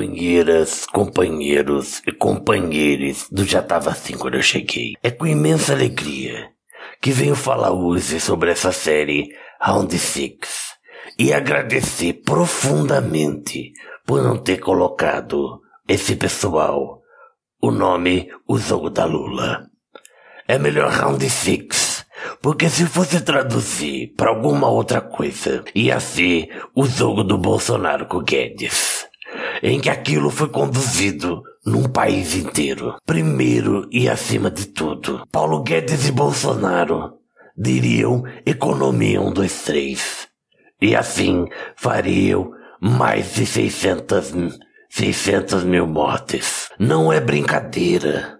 companheiras, companheiros e companheiros do Já Tava Assim quando eu cheguei. É com imensa alegria que venho falar hoje sobre essa série Round Six e agradecer profundamente por não ter colocado esse pessoal o nome O Jogo da Lula. É melhor Round Six, porque se fosse traduzir para alguma outra coisa, ia ser o jogo do Bolsonaro com Guedes em que aquilo foi conduzido num país inteiro. Primeiro e acima de tudo, Paulo Guedes e Bolsonaro diriam economia um, dois, três. E assim fariam mais de 600, 600 mil mortes. Não é brincadeira.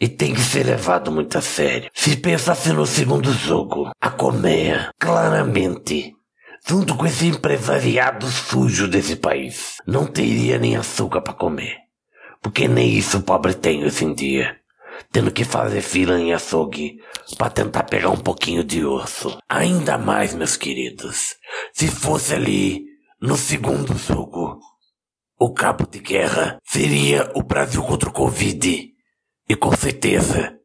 E tem que ser levado muito a sério. Se pensasse no segundo jogo, a colmeia, claramente, junto com esse empresariado sujo desse país, não teria nem açúcar para comer. Porque nem isso o pobre tem hoje em dia. Tendo que fazer fila em açougue para tentar pegar um pouquinho de osso. Ainda mais, meus queridos, se fosse ali no segundo jogo, o cabo de guerra seria o Brasil contra o Covid. E com certeza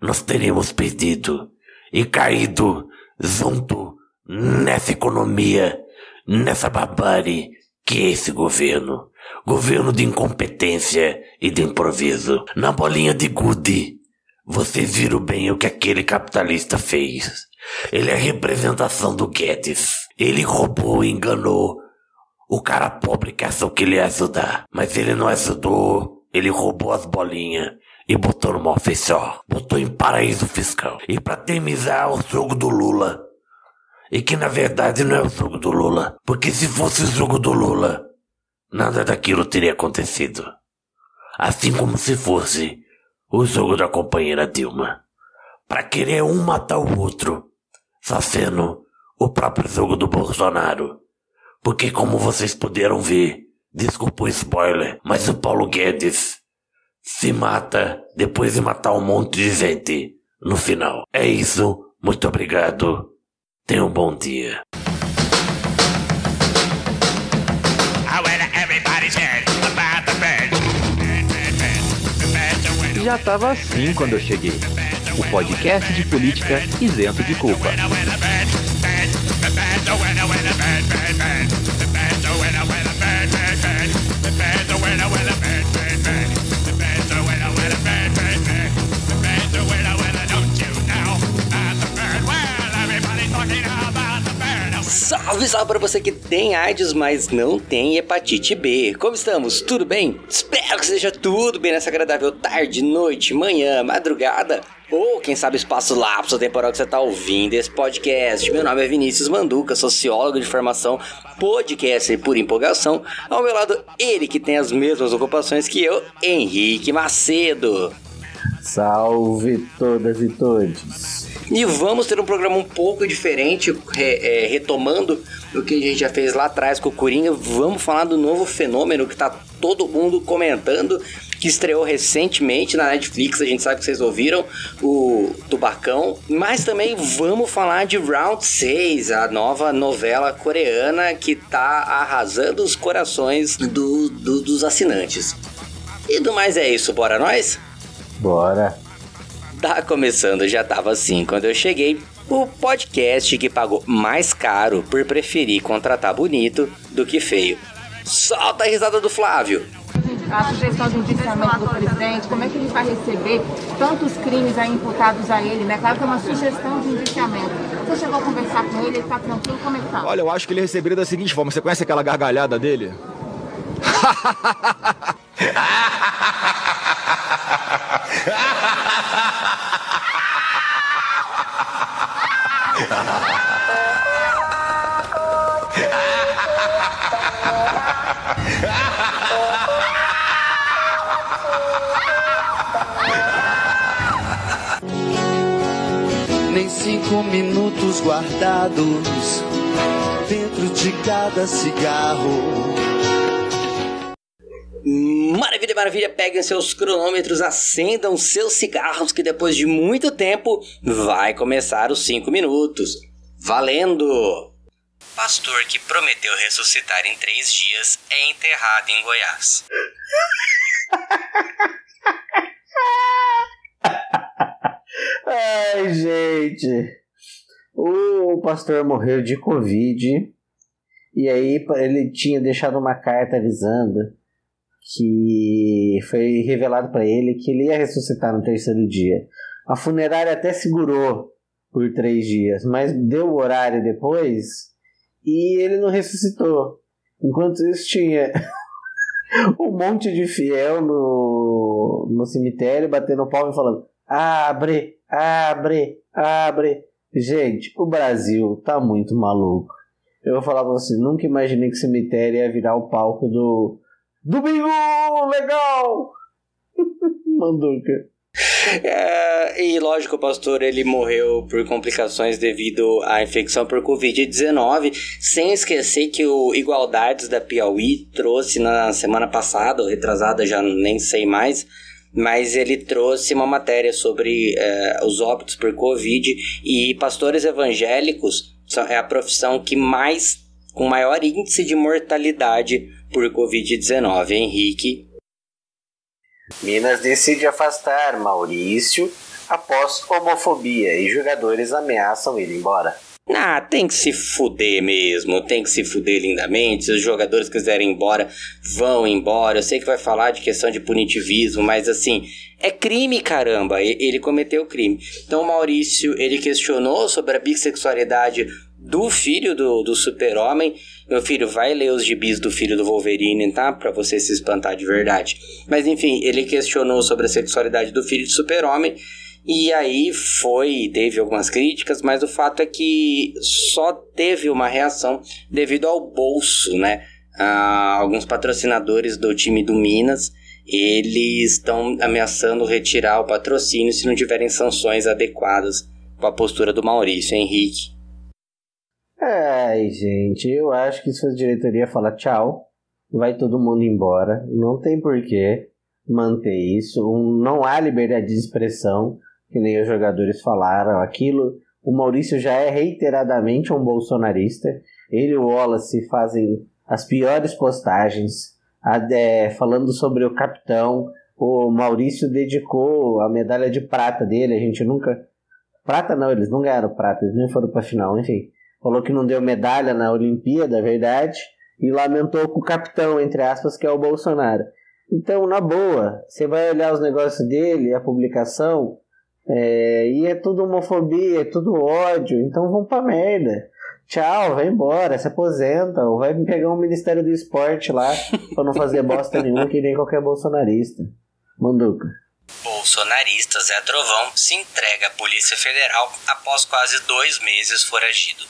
nós teríamos perdido e caído junto nessa economia, nessa barbárie que é esse governo. Governo de incompetência e de improviso. Na bolinha de gude, vocês viram bem o que aquele capitalista fez. Ele é a representação do Guedes. Ele roubou e enganou o cara pobre que achou que ele ia ajudar. Mas ele não ajudou. Ele roubou as bolinhas e botou no offshore. Botou em paraíso fiscal. E para terminar o jogo do Lula, e que na verdade não é o jogo do Lula. Porque se fosse o jogo do Lula, nada daquilo teria acontecido. Assim como se fosse o jogo da companheira Dilma. Para querer um matar o outro, só sendo o próprio jogo do Bolsonaro. Porque como vocês puderam ver, desculpa o spoiler, mas o Paulo Guedes se mata depois de matar um monte de gente no final. É isso, muito obrigado Tenha um bom dia. Já estava assim quando eu cheguei. O podcast de política isento de culpa. Salve para você que tem AIDS, mas não tem hepatite B. Como estamos? Tudo bem? Espero que seja tudo bem nessa agradável tarde, noite, manhã, madrugada ou quem sabe espaço lapso temporal que você está ouvindo esse podcast. Meu nome é Vinícius Manduca, sociólogo de formação, podcaster por empolgação. Ao meu lado, ele que tem as mesmas ocupações que eu, Henrique Macedo. Salve todas e todos. E vamos ter um programa um pouco diferente, é, retomando o que a gente já fez lá atrás com o Coringa. Vamos falar do novo fenômeno que tá todo mundo comentando, que estreou recentemente na Netflix. A gente sabe que vocês ouviram o Tubacão. Mas também vamos falar de Round 6, a nova novela coreana que tá arrasando os corações do, do, dos assinantes. E do mais é isso, bora nós? Bora! Tá começando, já tava assim quando eu cheguei. O podcast que pagou mais caro por preferir contratar bonito do que feio. Solta a risada do Flávio! a sugestão de indiciamento do presidente, como é que ele vai receber tantos crimes aí imputados a ele, né? Claro que é uma sugestão de indiciamento. Você chegou a conversar com ele, ele tá tranquilo, como é que tá? Olha, eu acho que ele receberia da seguinte forma, você conhece aquela gargalhada dele? Nem cinco minutos guardados dentro de cada cigarro. Maravilha, maravilha, peguem seus cronômetros, acendam seus cigarros, que depois de muito tempo vai começar os 5 minutos. Valendo! Pastor que prometeu ressuscitar em três dias é enterrado em Goiás. Ai, gente. O pastor morreu de Covid. E aí ele tinha deixado uma carta avisando que foi revelado para ele que ele ia ressuscitar no terceiro dia. A funerária até segurou por três dias, mas deu o horário depois e ele não ressuscitou. Enquanto isso tinha um monte de fiel no, no cemitério batendo palma e falando: abre, abre, abre. Gente, o Brasil tá muito maluco. Eu vou falar pra você, nunca imaginei que cemitério ia virar o palco do. Do bingo! Legal! Manduca. É, e lógico, o pastor ele morreu por complicações devido à infecção por Covid-19, sem esquecer que o Igualdades da Piauí trouxe na semana passada, ou retrasada, já nem sei mais, mas ele trouxe uma matéria sobre é, os óbitos por Covid e pastores evangélicos é a profissão que mais, com maior índice de mortalidade por Covid-19. Henrique, Minas decide afastar Maurício após homofobia e jogadores ameaçam ir embora. Ah, tem que se fuder mesmo, tem que se fuder lindamente. Se os jogadores quiserem ir embora, vão embora. Eu sei que vai falar de questão de punitivismo, mas assim, é crime, caramba. Ele cometeu crime. Então o Maurício, ele questionou sobre a bissexualidade do filho do, do super-homem. Meu filho, vai ler os gibis do filho do Wolverine, tá? Pra você se espantar de verdade. Mas enfim, ele questionou sobre a sexualidade do filho do super-homem. E aí foi, teve algumas críticas, mas o fato é que só teve uma reação devido ao bolso, né? Ah, alguns patrocinadores do time do Minas, eles estão ameaçando retirar o patrocínio se não tiverem sanções adequadas com a postura do Maurício Henrique. Ai, gente, eu acho que se a diretoria falar tchau, vai todo mundo embora. Não tem porquê manter isso. não há liberdade de expressão, que nem os jogadores falaram. Aquilo, o Maurício já é reiteradamente um bolsonarista. Ele e o Wallace fazem as piores postagens, é, falando sobre o capitão. O Maurício dedicou a medalha de prata dele. A gente nunca. Prata não, eles não ganharam prata, eles nem foram pra final, enfim falou que não deu medalha na Olimpíada, é verdade, e lamentou com o capitão, entre aspas, que é o Bolsonaro. Então, na boa, você vai olhar os negócios dele, a publicação, é, e é tudo homofobia, é tudo ódio, então vão pra merda. Tchau, vai embora, se aposenta, ou vai pegar um Ministério do Esporte lá pra não fazer bosta nenhuma que nem qualquer bolsonarista. Manduca. Bolsonarista Zé Trovão se entrega à Polícia Federal após quase dois meses foragido.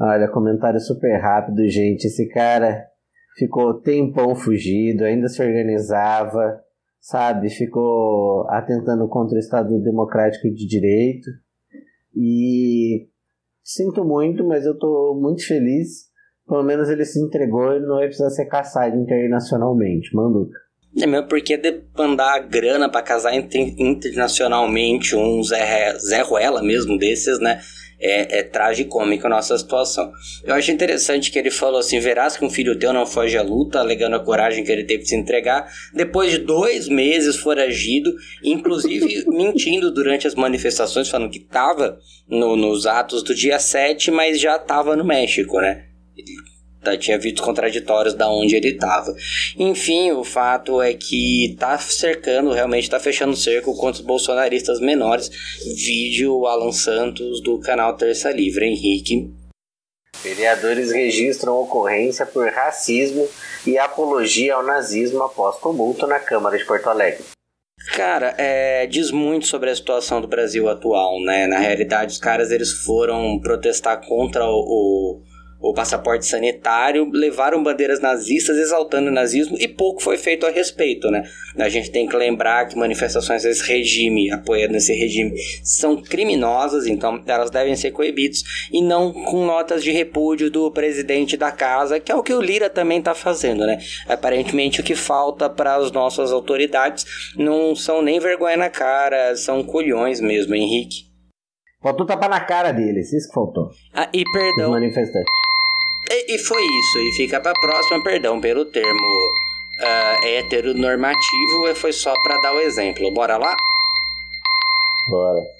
Olha, comentário super rápido, gente. Esse cara ficou tempão fugido, ainda se organizava, sabe? Ficou atentando contra o Estado Democrático de Direito. E sinto muito, mas eu tô muito feliz. Pelo menos ele se entregou e não vai precisar ser caçado internacionalmente. Manduca. É mesmo porque mandar grana para casar internacionalmente um Zé, Zé Ruela mesmo desses, né? É, é tragicômico a nossa situação. Eu acho interessante que ele falou assim: verás que um filho teu não foge à luta, alegando a coragem que ele teve de se entregar, depois de dois meses foragido, inclusive mentindo durante as manifestações, falando que estava no, nos atos do dia 7, mas já estava no México, né? Tá, tinha vídeos contraditórios da onde ele estava. Enfim, o fato é que tá cercando, realmente tá fechando o cerco contra os bolsonaristas menores. Vídeo Alan Santos do canal Terça Livre, Henrique. Vereadores registram ocorrência por racismo e apologia ao nazismo após tumulto na Câmara de Porto Alegre. Cara, é, diz muito sobre a situação do Brasil atual, né? Na realidade, os caras eles foram protestar contra o, o o passaporte sanitário, levaram bandeiras nazistas exaltando o nazismo e pouco foi feito a respeito, né? A gente tem que lembrar que manifestações desse regime, apoiando esse regime, são criminosas, então elas devem ser coibidas e não com notas de repúdio do presidente da casa, que é o que o Lira também está fazendo, né? Aparentemente o que falta para as nossas autoridades não são nem vergonha na cara, são culhões mesmo, Henrique. Faltou tapar na cara deles, isso que faltou. Ah, e Os perdão. manifestantes. E, e foi isso. E fica pra próxima, perdão, pelo termo ah, heteronormativo, foi só pra dar o exemplo. Bora lá? Bora.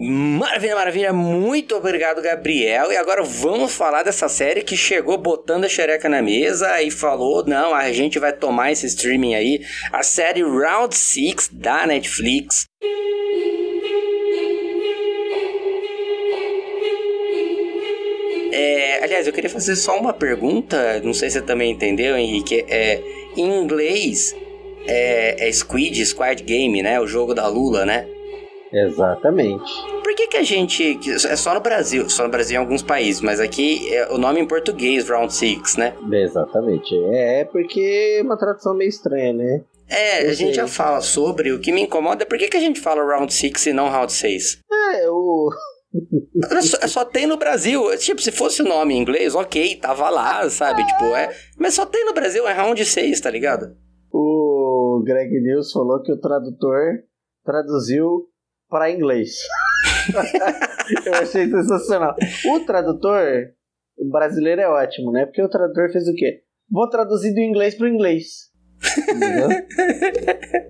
Maravilha, maravilha. Muito obrigado, Gabriel. E agora vamos falar dessa série que chegou botando a xereca na mesa e falou: não, a gente vai tomar esse streaming aí. A série Round 6 da Netflix. É, aliás, eu queria fazer só uma pergunta. Não sei se você também entendeu, Henrique. É, em inglês é, é Squid, Squad Game, né? O jogo da Lula, né? Exatamente. Por que, que a gente. que É só no Brasil, só no Brasil em alguns países, mas aqui é o nome em português, Round 6, né? Exatamente. É porque é uma tradução meio estranha, né? É, a gente já fala sobre. O que me incomoda é por que, que a gente fala Round 6 e não Round 6? É, o. É só, só tem no Brasil. Tipo, se fosse o nome em inglês, ok, tava lá, sabe? Tipo, é. Mas só tem no Brasil, é Round 6, tá ligado? O Greg News falou que o tradutor traduziu para inglês. Eu achei sensacional. O tradutor o brasileiro é ótimo, né? Porque o tradutor fez o quê? Vou traduzir do inglês pro inglês. Entendeu?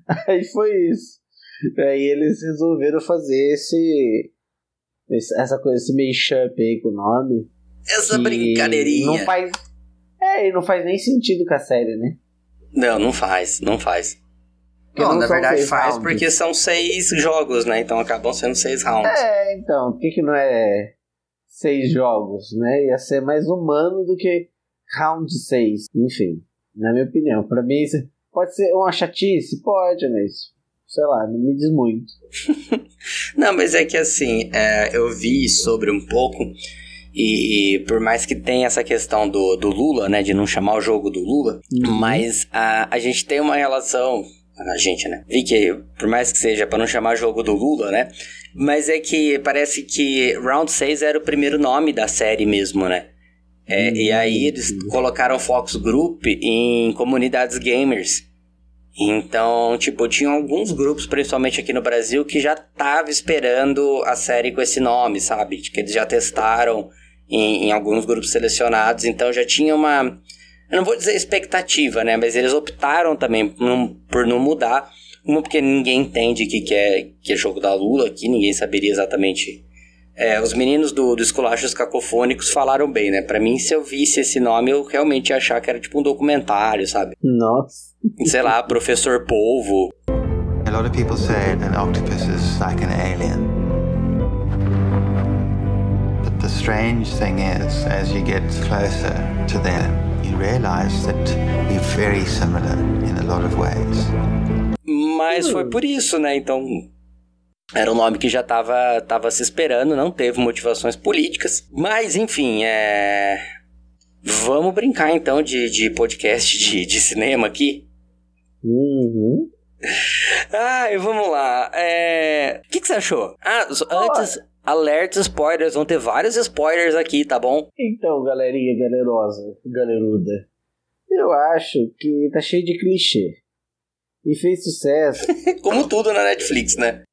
Aí foi isso. Aí eles resolveram fazer esse, essa coisa, esse mashup aí com o nome. Essa brincadeirinha. Não faz. É, e não faz nem sentido com a série, né? Não, não faz, não faz. Não, não na verdade faz rounds. porque são seis jogos, né? Então acabam sendo seis rounds. É, então, por que, que não é seis jogos, né? Ia ser mais humano do que round seis. Enfim, na minha opinião. Pra mim, isso pode ser uma chatice? Pode, mas sei lá, não me diz muito. Não, mas é que assim, é, eu vi sobre um pouco, e por mais que tenha essa questão do, do Lula, né, de não chamar o jogo do Lula, mas a, a gente tem uma relação, a gente, né, vi que por mais que seja para não chamar jogo do Lula, né, mas é que parece que Round 6 era o primeiro nome da série mesmo, né. É, e aí eles colocaram Focus Group em comunidades gamers. Então, tipo, tinha alguns grupos, principalmente aqui no Brasil, que já tava esperando a série com esse nome, sabe? Que eles já testaram em, em alguns grupos selecionados, então já tinha uma. Eu não vou dizer expectativa, né? Mas eles optaram também por não, mudar. Uma, porque ninguém entende o que, que, é, que é jogo da Lula aqui, ninguém saberia exatamente. É, os meninos do, do Esculachos Cacofônicos falaram bem, né? Pra mim, se eu visse esse nome, eu realmente ia achar que era tipo um documentário, sabe? Nossa. sei lá, Professor Polvo. A lot of people say an octopus is like an alien. But the strange thing is, as you get closer to them, you realize that we're very similar in a lot of ways. Mas foi por isso, né? Então, era um nome que já tava, tava se esperando, não teve motivações políticas. Mas, enfim, é. Vamos brincar então de, de podcast de, de cinema aqui. Uhum. Ai, vamos lá. É... O que, que você achou? Ah, antes, alerta spoilers. Vão ter vários spoilers aqui, tá bom? Então, galerinha galerosa, galeruda, eu acho que tá cheio de clichê. E fez sucesso. Como tudo na Netflix, né?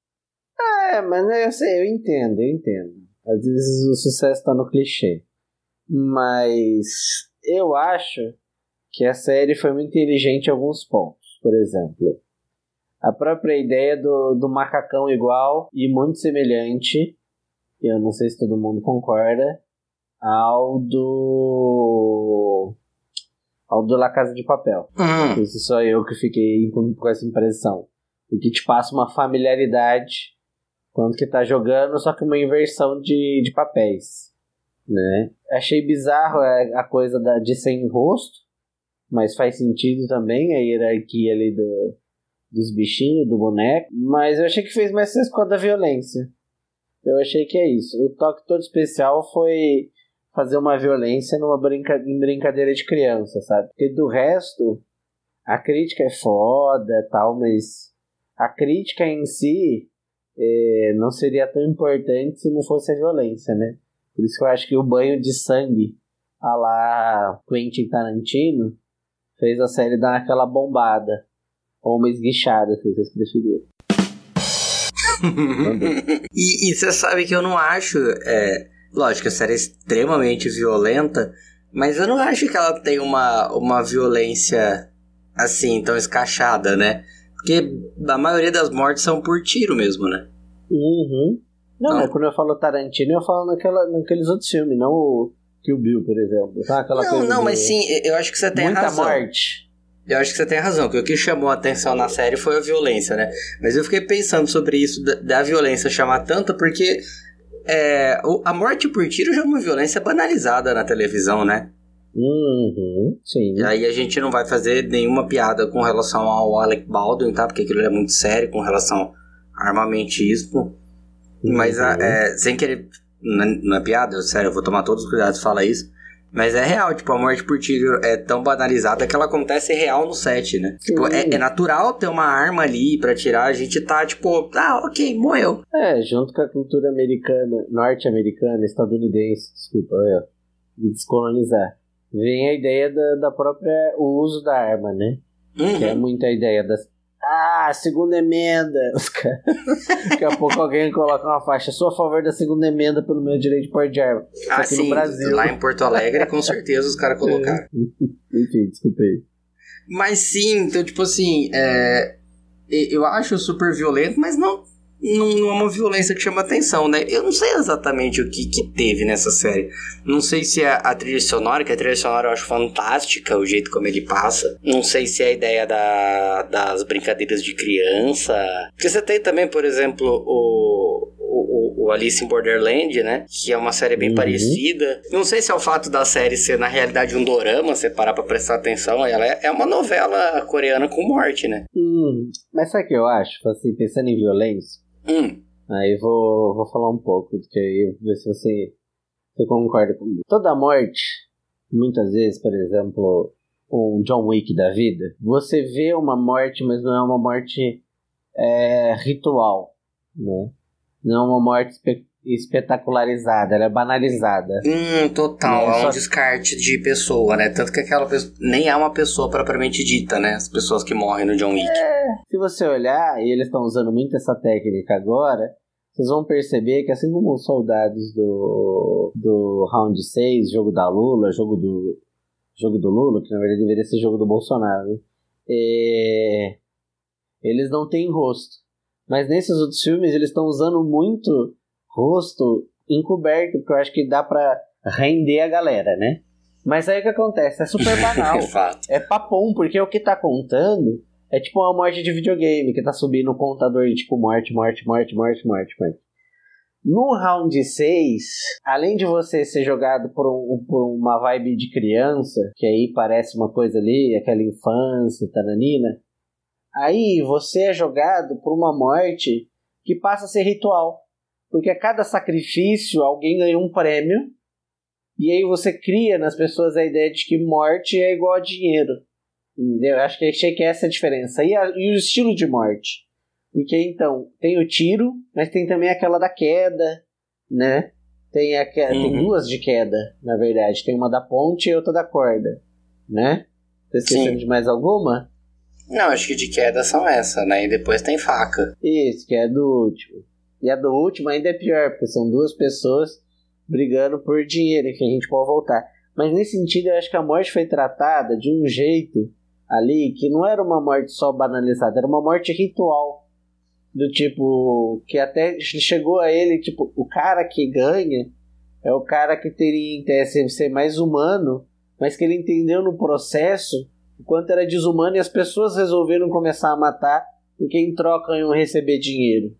É, mas né, eu sei, eu entendo, eu entendo. Às vezes o sucesso tá no clichê. Mas eu acho que a série foi muito inteligente em alguns pontos. Por exemplo, a própria ideia do, do macacão igual e muito semelhante, eu não sei se todo mundo concorda, ao do. ao do La Casa de Papel. Hum. Isso só eu que fiquei com, com essa impressão. O que te passa uma familiaridade quando que tá jogando, só que uma inversão de, de papéis. Né? Achei bizarro a, a coisa da, de sem rosto, mas faz sentido também a hierarquia ali do, dos bichinhos, do boneco. Mas eu achei que fez mais com a da violência. Eu achei que é isso. O toque todo especial foi fazer uma violência numa brinca... em brincadeira de criança, sabe? Porque do resto, a crítica é foda tal, mas a crítica em si é, não seria tão importante se não fosse a violência, né? Por isso que eu acho que o banho de sangue a lá Quentin Tarantino fez a série dar aquela bombada. Ou uma esguichada, se vocês preferirem. E você sabe que eu não acho. É, lógico, a série é extremamente violenta, mas eu não acho que ela tem uma, uma violência assim, tão escachada, né? Porque a maioria das mortes são por tiro mesmo, né? Uhum. Não, não. mas quando eu falo Tarantino, eu falo naquela, naqueles outros filmes, não o Kill Bill, por exemplo. Tá? Aquela não, não, de... mas sim, eu acho que você tem Muita razão. Muita morte. Eu acho que você tem razão, que o que chamou a atenção na série foi a violência, né? Mas eu fiquei pensando sobre isso, da, da violência chamar tanto, porque é, a morte por tiro já é uma violência banalizada na televisão, né? Uhum, sim. E aí a gente não vai fazer nenhuma piada com relação ao Alec Baldwin, tá? Porque aquilo é muito sério com relação a armamentismo. Uhum. Mas, é, sem querer, não é piada, sério, eu vou tomar todos os cuidados falar isso. Mas é real, tipo, a morte por tiro é tão banalizada que ela acontece real no set, né? Tipo, é, é, natural ter uma arma ali pra tirar, a gente tá, tipo, ah, ok, morreu. É, junto com a cultura americana, norte-americana, estadunidense, desculpa, é, de descolonizar. Vem a ideia da, da própria, o uso da arma, né? Uhum. Que é muita ideia das ah, segunda emenda. Os caras. Daqui a pouco alguém coloca uma faixa. Sou a favor da segunda emenda pelo meu direito de porte de arma. Ah, aqui sim. no Brasil. Lá em Porto Alegre, com certeza os caras colocaram. Enfim, desculpei. Mas sim, então, tipo assim, é, eu acho super violento, mas não não, é uma violência que chama atenção, né? Eu não sei exatamente o que, que teve nessa série. Não sei se é a trilha sonora, que a trilha sonora eu acho fantástica, o jeito como ele passa. Não sei se é a ideia da, das brincadeiras de criança. Porque você tem também, por exemplo, o, o, o Alice in Borderland, né? Que é uma série bem uhum. parecida. Não sei se é o fato da série ser, na realidade, um dorama, você parar pra prestar atenção. Ela é, é uma novela coreana com morte, né? Hum, mas sabe o que eu acho? Assim, pensando em violência, Hum. Aí vou, vou falar um pouco, que aí ver se você, você concorda comigo. Toda morte, muitas vezes, por exemplo, um John Wick da vida, você vê uma morte, mas não é uma morte é, ritual, né? Não é uma morte espetacularizada, ela é banalizada. Hum, total. É, é um descarte de pessoa, né? Tanto que aquela pessoa nem é uma pessoa propriamente dita, né? As pessoas que morrem no John Wick. É, se você olhar, e eles estão usando muito essa técnica agora, vocês vão perceber que assim como os soldados do, do Round 6, jogo da Lula, jogo do, jogo do Lula, que na verdade deveria ser jogo do Bolsonaro? É, eles não têm rosto. Mas nesses outros filmes eles estão usando muito rosto encoberto, porque eu acho que dá pra render a galera, né? Mas aí o que acontece? É super banal. é papum, porque o que tá contando é tipo uma morte de videogame, que tá subindo o contador de tipo morte, morte, morte, morte, morte, morte. No round 6, além de você ser jogado por, um, por uma vibe de criança, que aí parece uma coisa ali, aquela infância, tananina, aí você é jogado por uma morte que passa a ser ritual. Porque a cada sacrifício alguém ganha um prêmio. E aí você cria nas pessoas a ideia de que morte é igual a dinheiro. Entendeu? Acho que achei que essa é a diferença. E, a, e o estilo de morte. Porque então, tem o tiro, mas tem também aquela da queda, né? Tem, a, uhum. tem duas de queda, na verdade. Tem uma da ponte e outra da corda, né? Tá esquecendo de mais alguma? Não, acho que de queda são essa, né? E depois tem faca. Isso, que é do último. E a do último ainda é pior, porque são duas pessoas brigando por dinheiro, que a gente pode voltar. Mas nesse sentido, eu acho que a morte foi tratada de um jeito ali que não era uma morte só banalizada, era uma morte ritual. Do tipo, que até chegou a ele, tipo, o cara que ganha é o cara que teria em tese ser mais humano, mas que ele entendeu no processo o quanto era desumano e as pessoas resolveram começar a matar porque em troca iam receber dinheiro.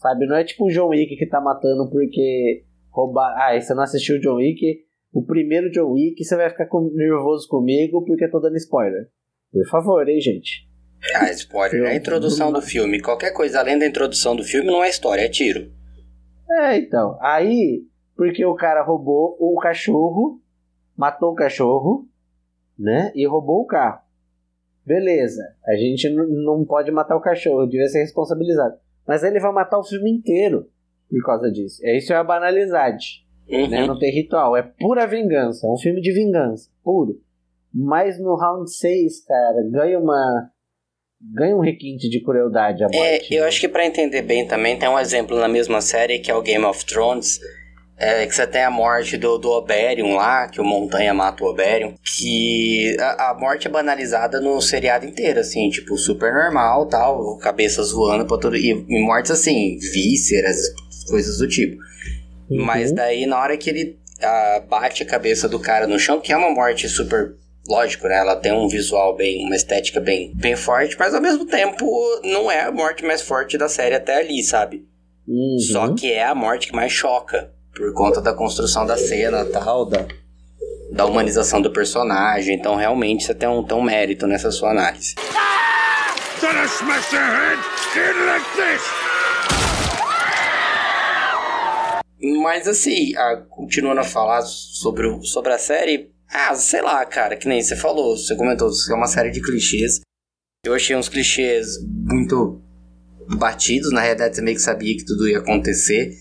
Sabe? Não é tipo o John Wick que tá matando porque roubar. Ah, você não assistiu o John Wick? O primeiro John Wick, você vai ficar nervoso comigo porque eu tô dando spoiler. Por favor, hein, gente? Ah, spoiler. É a introdução do filme. Qualquer coisa além da introdução do filme não é história, é tiro. É, então. Aí, porque o cara roubou o cachorro, matou o cachorro, né? E roubou o carro. Beleza, a gente não pode matar o cachorro, devia ser responsabilizado. Mas ele vai matar o filme inteiro por causa disso. É isso é a banalidade. Uhum. Né? Não tem ritual, é pura vingança. É um filme de vingança, puro. Mas no round 6, cara, ganha uma. Ganha um requinte de crueldade a morte. É, eu né? acho que para entender bem também, tem um exemplo na mesma série que é o Game of Thrones. É, que você tem a morte do, do Oberion lá, que o Montanha mata o Oberion, que a, a, morte é banalizada no seriado inteiro, assim, tipo, super normal, tal, cabeças voando pra tudo, e, e mortes assim, vísceras, coisas do tipo. Uhum. Mas daí, na hora que ele uh, bate a cabeça do cara no chão, que é uma morte super lógico, né? Ela tem um visual bem, uma estética bem, bem forte, mas ao mesmo tempo não é a morte mais forte da série até ali, sabe? Uhum. Só que é a morte que mais choca por conta da construção da cena, tal, da, da humanização do personagem. Então, realmente, você tem um, tem um mérito nessa sua análise. Mas assim, a, continuando a falar sobre, o, sobre a série, ah, sei lá, cara, que nem você falou, você comentou, é uma série de clichês. Eu achei uns clichês muito batidos, na realidade você meio que sabia que tudo ia acontecer.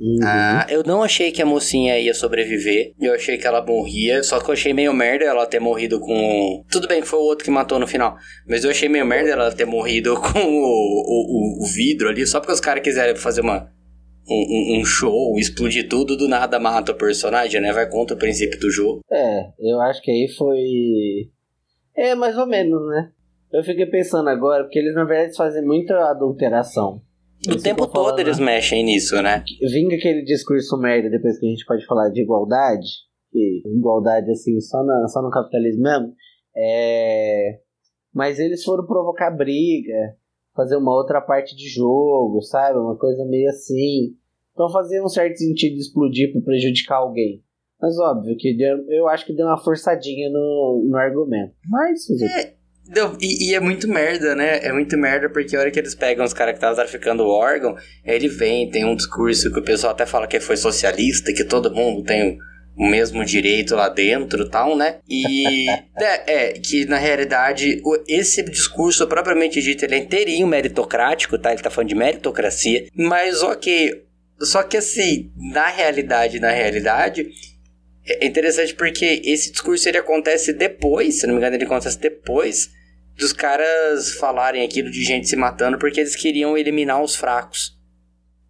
Uhum. Ah, eu não achei que a mocinha ia sobreviver. Eu achei que ela morria. Só que eu achei meio merda ela ter morrido com. Tudo bem, foi o outro que matou no final. Mas eu achei meio merda ela ter morrido com o, o, o vidro ali. Só porque os caras quiserem fazer uma um, um, show, explodir tudo, do nada mata o personagem, né? Vai contra o princípio do jogo. É, eu acho que aí foi. É, mais ou menos, né? Eu fiquei pensando agora, porque eles na verdade fazem muita adulteração. O tempo todo eles né? mexem nisso, né? Vinga aquele discurso merda depois que a gente pode falar de igualdade, igualdade assim, só, na, só no capitalismo mesmo. É... Mas eles foram provocar briga, fazer uma outra parte de jogo, sabe? Uma coisa meio assim. Então fazia um certo sentido explodir para prejudicar alguém. Mas óbvio que deu, eu acho que deu uma forçadinha no, no argumento. Mas. É, deu, e, e, é muito merda, né? É muito merda porque a hora que eles pegam os caras que estavam traficando o órgão, ele vem, tem um discurso que o pessoal até fala que foi socialista, que todo mundo tem o mesmo direito lá dentro tal, né? E é, é, que na realidade esse discurso propriamente dito ele é inteirinho meritocrático, tá? Ele tá falando de meritocracia, mas ok, só que assim, na realidade, na realidade, é interessante porque esse discurso ele acontece depois, se não me engano, ele acontece depois dos caras falarem aquilo de gente se matando porque eles queriam eliminar os fracos.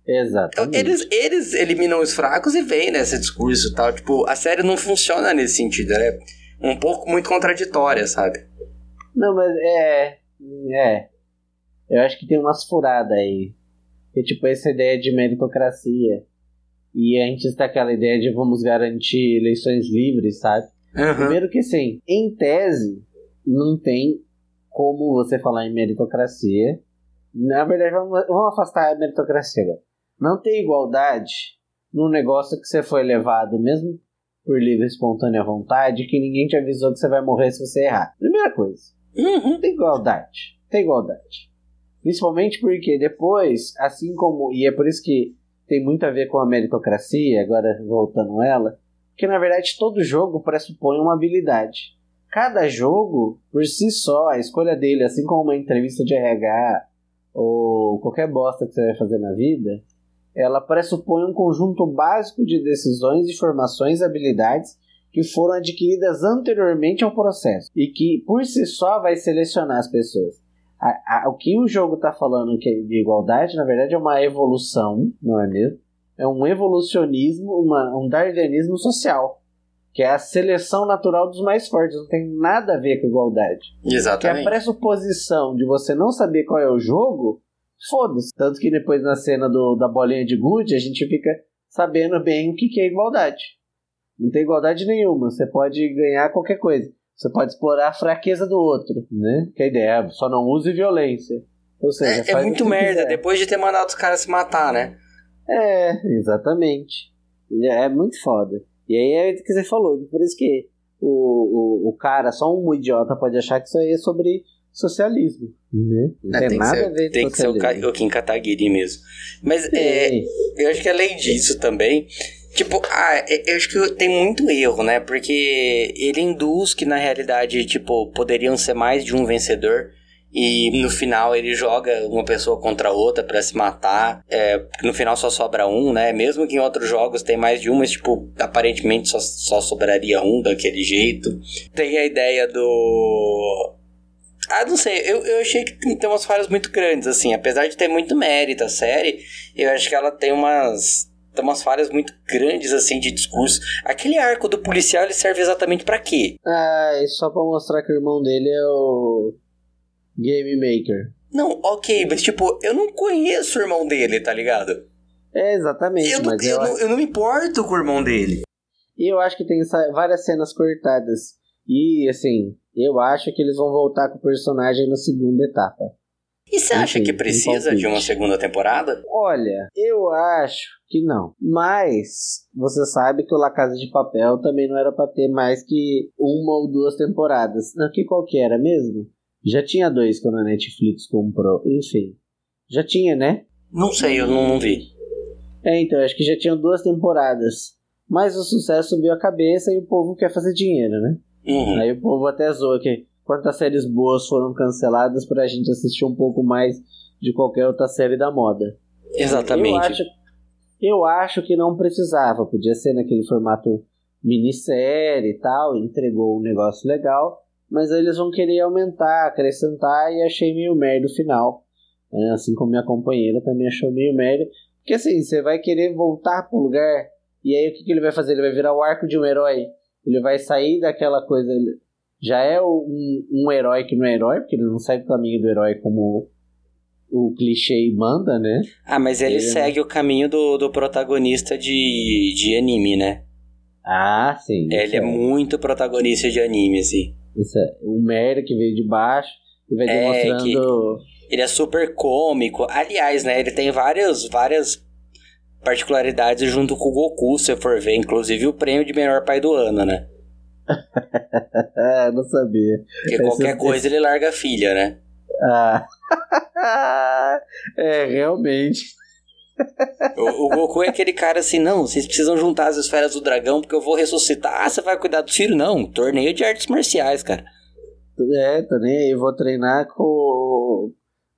Exatamente. Eles, eles eliminam os fracos e vem nesse discurso e tal. Tipo, a série não funciona nesse sentido. Ela é um pouco muito contraditória, sabe? Não, mas é. É. Eu acho que tem umas furadas aí. Que tipo, essa ideia de meritocracia. E a gente está aquela ideia de vamos garantir eleições livres, sabe? Uhum. Primeiro que sim, em tese, não tem como você falar em meritocracia. Na verdade, vamos, vamos afastar a meritocracia agora. Não tem igualdade num negócio que você foi levado, mesmo por livre e espontânea vontade, que ninguém te avisou que você vai morrer se você errar. Primeira coisa. Uhum. Tem igualdade. Tem igualdade. Principalmente porque depois, assim como. E é por isso que tem muito a ver com a meritocracia, agora voltando ela, que na verdade todo jogo pressupõe uma habilidade. Cada jogo, por si só, a escolha dele, assim como uma entrevista de RH ou qualquer bosta que você vai fazer na vida, ela pressupõe um conjunto básico de decisões, informações habilidades que foram adquiridas anteriormente ao processo e que por si só vai selecionar as pessoas. A, a, o que o jogo está falando que é de igualdade, na verdade, é uma evolução, não é mesmo? É um evolucionismo, uma, um darwinismo social, que é a seleção natural dos mais fortes, não tem nada a ver com igualdade. Exatamente. Que a pressuposição de você não saber qual é o jogo foda-se. Tanto que depois na cena do, da bolinha de gude, a gente fica sabendo bem o que, que é igualdade. Não tem igualdade nenhuma. Você pode ganhar qualquer coisa. Você pode explorar a fraqueza do outro, né? Que a ideia é só não use violência. Ou seja, é, é muito merda, quiser. depois de ter mandado os caras se matar, né? É, exatamente. É, é muito foda. E aí é o que você falou, por isso que o, o, o cara, só um idiota pode achar que isso aí é sobre socialismo. Né? Não, tem, tem nada ser, a ver com Tem que ser o, o Kim Kataguiri mesmo. Mas é, eu acho que além disso também, Tipo, ah, eu acho que tem muito erro, né? Porque ele induz que na realidade, tipo, poderiam ser mais de um vencedor. E no final ele joga uma pessoa contra outra para se matar. É, no final só sobra um, né? Mesmo que em outros jogos tem mais de um, mas tipo, aparentemente só, só sobraria um daquele jeito. Tem a ideia do. Ah, não sei, eu, eu achei que tem umas falhas muito grandes, assim. Apesar de ter muito mérito a série, eu acho que ela tem umas. Tem umas falhas muito grandes, assim, de discurso. Aquele arco do policial, ele serve exatamente para quê? Ah, é só pra mostrar que o irmão dele é o Game Maker. Não, ok, mas tipo, eu não conheço o irmão dele, tá ligado? É, exatamente. Eu não, eu, eu, não, eu não me importo com o irmão dele. E eu acho que tem várias cenas cortadas. E, assim, eu acho que eles vão voltar com o personagem na segunda etapa. E você acha que precisa de uma segunda temporada? Olha, eu acho que não. Mas você sabe que o La Casa de Papel também não era pra ter mais que uma ou duas temporadas. Não, que qual que era mesmo? Já tinha dois quando a Netflix comprou. Enfim. Já tinha, né? Não sei, eu não, não vi. É, então, acho que já tinham duas temporadas. Mas o sucesso subiu a cabeça e o povo quer fazer dinheiro, né? Uhum. Aí o povo até zoa que quantas séries boas foram canceladas pra gente assistir um pouco mais de qualquer outra série da moda. Exatamente. Eu acho, eu acho que não precisava. Podia ser naquele formato minissérie e tal. Entregou um negócio legal. Mas aí eles vão querer aumentar, acrescentar. E achei meio merda o final. É, assim como minha companheira também achou meio merda. Porque assim, você vai querer voltar pro lugar. E aí o que, que ele vai fazer? Ele vai virar o arco de um herói. Ele vai sair daquela coisa. ele Já é um, um herói que não é herói, porque ele não segue o caminho do herói como o clichê manda, né? Ah, mas ele, Ele- segue o caminho do, do protagonista de, de anime, né? Ah, sim. Ele isso é muito protagonista de anime, assim. Isso é o merda que veio de baixo e vai É, demonstrando. Ele é super cômico. Aliás, né? Ele tem várias, várias particularidades junto com o Goku, se for ver. Inclusive o prêmio de melhor pai do ano, né? Ah, não sabia. Porque Esse- qualquer coisa ele larga a filha, né? Ah. é, realmente. O, o Goku é aquele cara assim, não, vocês precisam juntar as esferas do dragão porque eu vou ressuscitar. Ah, você vai cuidar do filho? Não, torneio de artes marciais, cara. É, tô nem aí. Vou treinar com,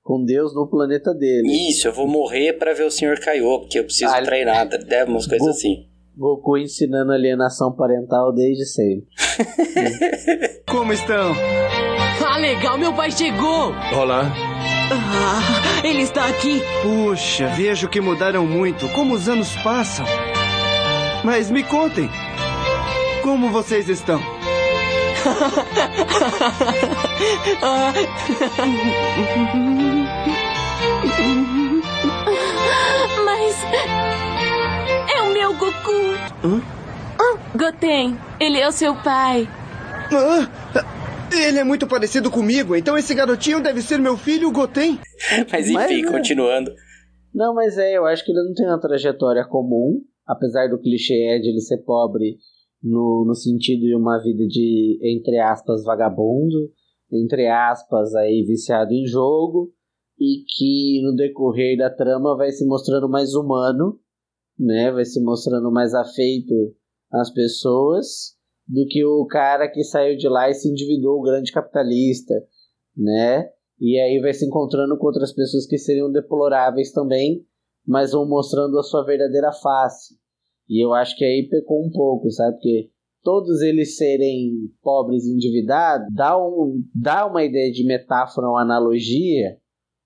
com Deus no planeta dele. Isso, eu vou morrer pra ver o senhor Kaiô, porque eu preciso Ah, treinar, é umas coisas assim. Goku ensinando alienação parental desde sempre. Como estão? Ah, legal, meu pai chegou! Olá. Ah, ele está aqui! Puxa, vejo que mudaram muito, como os anos passam. Mas me contem, como vocês estão? Ah. Mas. É o Goku! Goten, ele é o seu pai. Ah, ele é muito parecido comigo, então esse garotinho deve ser meu filho, Goten. Mas enfim, Mas, é. continuando. Não, mas é, eu acho que ele não tem uma trajetória comum, apesar do clichê é de ele ser pobre no, no sentido de uma vida de, entre aspas, vagabundo, entre aspas, aí viciado em jogo, e que no decorrer da trama vai se mostrando mais humano, né? Vai se mostrando mais afeito às pessoas do que o cara que saiu de lá e se endividou o grande capitalista, né? E aí vai se encontrando com outras pessoas que seriam deploráveis também, mas vão mostrando a sua verdadeira face. E eu acho que aí pecou um pouco, sabe? Porque todos eles serem pobres e endividados dá, um, dá uma ideia de metáfora, uma analogia,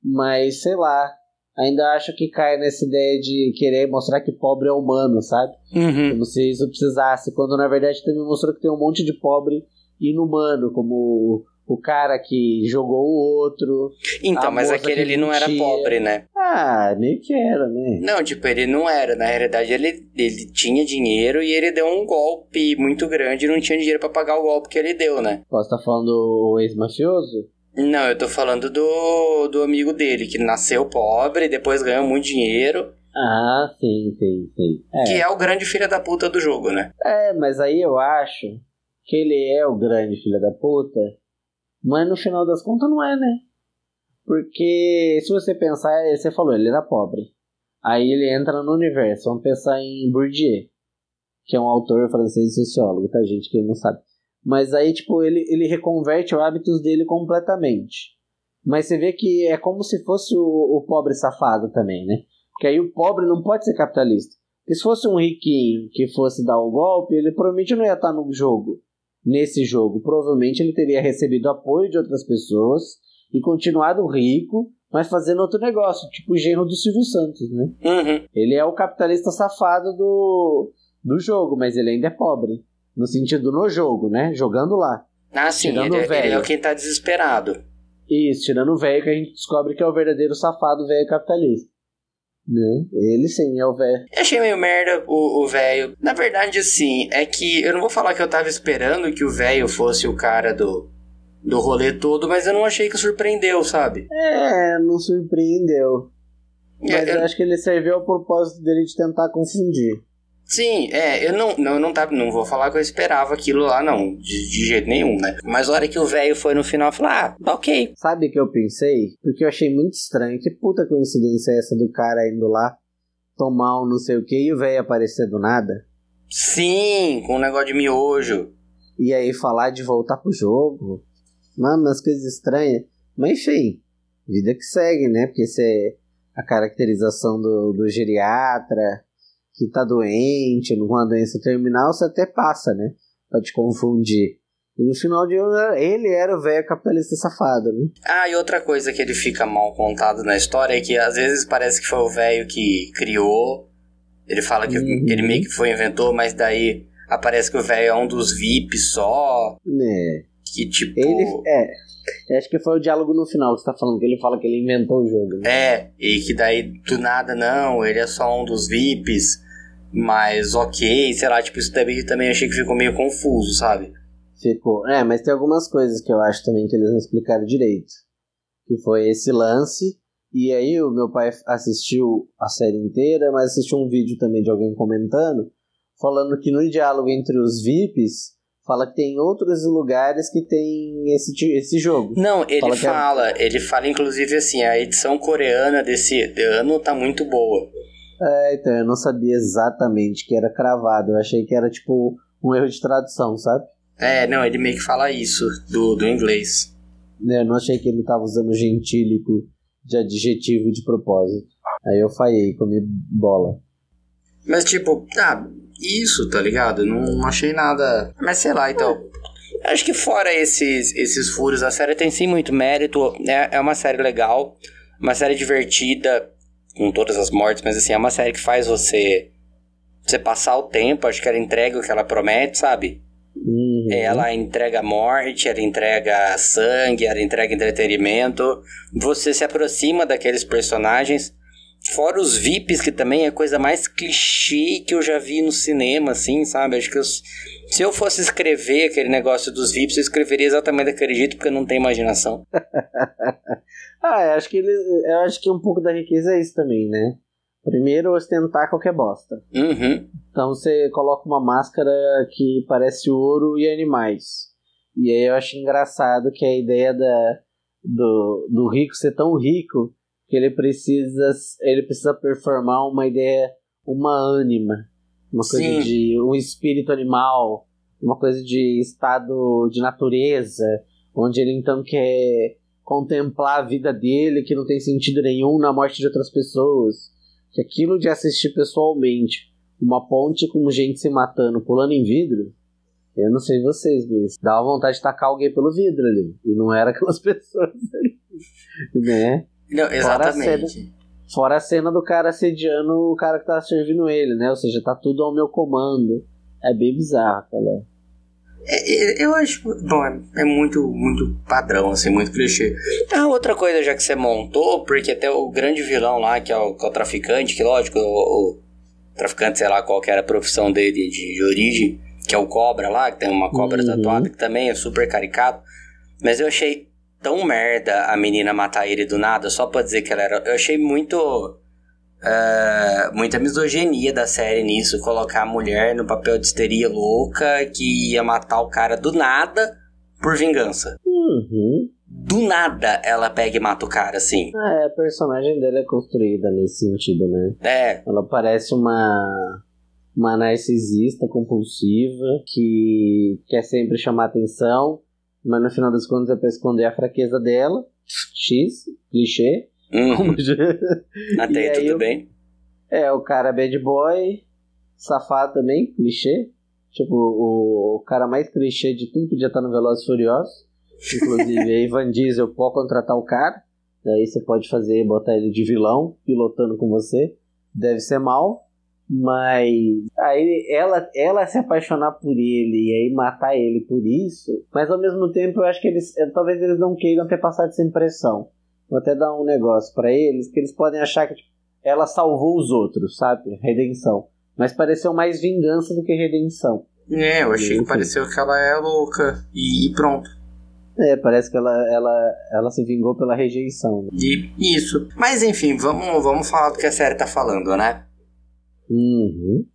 mas sei lá. Ainda acho que cai nessa ideia de querer mostrar que pobre é humano, sabe? Uhum. Como se isso precisasse, quando na verdade também mostrou que tem um monte de pobre inumano, como o cara que jogou o outro. Então, mas aquele que ali não era pobre, né? Ah, meio que era, né? Não, tipo, ele não era. Na realidade, ele, ele tinha dinheiro e ele deu um golpe muito grande e não tinha dinheiro pra pagar o golpe que ele deu, né? Posso estar falando do ex-mafioso? Não, eu tô falando do, do amigo dele, que nasceu pobre, depois ganhou muito dinheiro, Ah, sim, sim, sim. É. que é o grande filho da puta do jogo, né? É, mas aí eu acho que ele é o grande filho da puta, mas no final das contas não é, né? Porque se você pensar, você falou, ele era pobre. Aí ele entra no universo, vamos pensar em Bourdieu. que é um autor francês e sociólogo, tá, gente? Quem não sabe. Mas aí, tipo, ele, ele reconverte os hábitos dele completamente. Mas você vê que é como se fosse o, o pobre safado também, né? Porque aí o pobre não pode ser capitalista. Porque se fosse um riquinho que fosse dar o um golpe, ele provavelmente não ia estar no jogo. Nesse jogo. Provavelmente ele teria recebido apoio de outras pessoas e continuado rico, mas fazendo outro negócio, tipo o genro do Silvio Santos, né? Uhum. Ele é o capitalista safado do, do jogo, mas ele ainda é pobre. No sentido no jogo, né? Jogando lá. Ah, sim, Tirando ele, o velho. ele é quem tá desesperado. Isso, tirando o velho que a gente descobre que é o verdadeiro safado velho capitalista. Né? Ele sim é o velho. Eu achei meio merda o o velho. Na verdade, assim, é que eu não vou falar que eu tava esperando que o velho fosse o cara do, do rolê todo, mas eu não achei que surpreendeu, sabe? É, não surpreendeu. Mas É, eu eu- acho que ele serviu ao propósito dele de tentar confundir. Sim, é, eu não, não, não, tá, não vou falar que eu esperava aquilo lá, não, de, de jeito nenhum, né? Mas a hora que o velho foi no final, eu falei, ah, ok. Sabe o que eu pensei? Porque eu achei muito estranho. Que puta coincidência é essa do cara indo lá tomar um não sei o que e o velho aparecer do nada? Sim, com um negócio de miojo. E aí falar de voltar pro jogo. Mano, umas coisas estranhas. Mas enfim, vida que segue, né? Porque isso é a caracterização do, do geriatra que tá doente, numa doença terminal, você até passa, né? Pra te confundir. E no final de ele era o velho capitalista safado, né? Ah, e outra coisa que ele fica mal contado na história é que às vezes parece que foi o velho que criou. Ele fala que ele meio que foi inventor, mas daí aparece que o velho é um dos VIPs só. É. Que tipo. Ele. É. Acho que foi o diálogo no final que você tá falando, que ele fala que ele inventou o jogo. Né? É, e que daí do nada não, ele é só um dos VIPs, mas ok, sei lá, tipo, isso também, também achei que ficou meio confuso, sabe? Ficou. É, mas tem algumas coisas que eu acho também que eles não explicaram direito. Que foi esse lance. E aí o meu pai assistiu a série inteira, mas assistiu um vídeo também de alguém comentando, falando que no diálogo entre os VIPs, fala que tem outros lugares que tem esse, esse jogo. Não, ele Fala é- fala, ele fala inclusive assim, a edição coreana desse ano tá muito boa. É, então eu não sabia exatamente que era cravado. Eu achei que era tipo um erro de tradução, sabe? É, não, ele meio que fala isso do, do inglês. Eu não achei que ele tava usando gentílico de adjetivo de propósito. Aí eu falhei, comi bola. Mas tipo, ah, isso, tá ligado? Não, não achei nada. Mas sei lá, então. Acho que fora esses, esses furos, a série tem sim muito mérito. É, é uma série legal, uma série divertida, com todas as mortes, mas assim, é uma série que faz você, você passar o tempo. Acho que ela entrega o que ela promete, sabe? Uhum. Ela entrega morte, ela entrega sangue, ela entrega entretenimento. Você se aproxima daqueles personagens. Fora os VIPs, que também é a coisa mais clichê que eu já vi no cinema, assim, sabe? Acho que eu- se eu fosse escrever aquele negócio dos VIPs, eu escreveria exatamente daquele jeito, porque eu não tenho imaginação. Ah, eu acho que ele. Eu acho que um pouco da riqueza é isso também, né? Primeiro ostentar qualquer bosta. Uhum. Então você coloca uma máscara que parece ouro e animais. E aí eu acho engraçado que a ideia da, do, do rico ser tão rico que ele precisa ele precisa performar uma ideia, uma ânima, uma coisa Sim. de um espírito animal, uma coisa de estado de natureza, onde ele então quer contemplar a vida dele que não tem sentido nenhum na morte de outras pessoas. Que aquilo de assistir pessoalmente uma ponte com gente se matando, pulando em vidro, eu não sei vocês, mas dava vontade de tacar alguém pelo vidro ali. E não era aquelas pessoas ali. Né? Não, Fora a exatamente. cena- Fora a cena do cara assediando o cara que tá servindo ele, né? Ou seja, tá tudo ao meu comando. É bem bizarro, aquela. É, é, Eu acho, bom, é, é muito, muito padrão, assim, muito clichê. Ah, outra coisa já que você montou, porque até o grande vilão lá, que é o, que é o traficante, que lógico, o, o traficante, sei lá qual que era a profissão dele de, de origem, que é o cobra lá, que tem uma cobra Uhum. tatuada, que também é super caricato. Mas eu achei tão merda a menina matar ele do nada, só pra dizer que ela era. Eu achei muito. É, muita misoginia da série nisso, colocar a mulher no papel de histeria louca que ia matar o cara do nada por vingança. Uhum. Do nada ela pega e mata o cara, assim. É, a personagem dela é construída nesse sentido, né? É. Ela parece uma. uma narcisista compulsiva que quer sempre chamar atenção, mas no final das contas é pra esconder a fraqueza dela. X, clichê. Uhum. Até aí, tudo o- bem. É, o cara bad boy, safado também, clichê. Tipo, o, o cara mais clichê de tudo podia estar no Velozes Furiosos. Inclusive, aí Van Diesel pode contratar o cara. Daí você pode fazer, botar ele de vilão, pilotando com você. Deve ser mal. Mas aí ela, ela se apaixonar por ele e aí matar ele por isso. Mas ao mesmo tempo eu acho que eles. eh, Talvez eles não queiram ter passado essa impressão. Vou até dar um negócio pra eles, que eles podem achar que tipo, ela salvou os outros, sabe? Redenção. Mas pareceu mais vingança do que redenção. É, eu achei que pareceu que ela é louca. E pronto. É, parece que ela, ela, ela se vingou pela rejeição. E isso. Mas enfim, vamos, vamos falar do que a série tá falando, né? Uhum.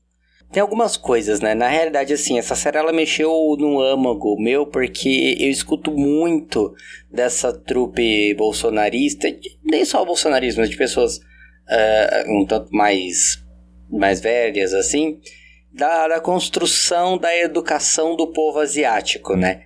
Tem algumas coisas, né? Na realidade, assim, essa série ela mexeu no âmago meu, porque eu escuto muito dessa trupe bolsonarista, nem só o bolsonarismo, mas de pessoas ah, um tanto mais, mais velhas, assim, da, da construção da educação do povo asiático, né?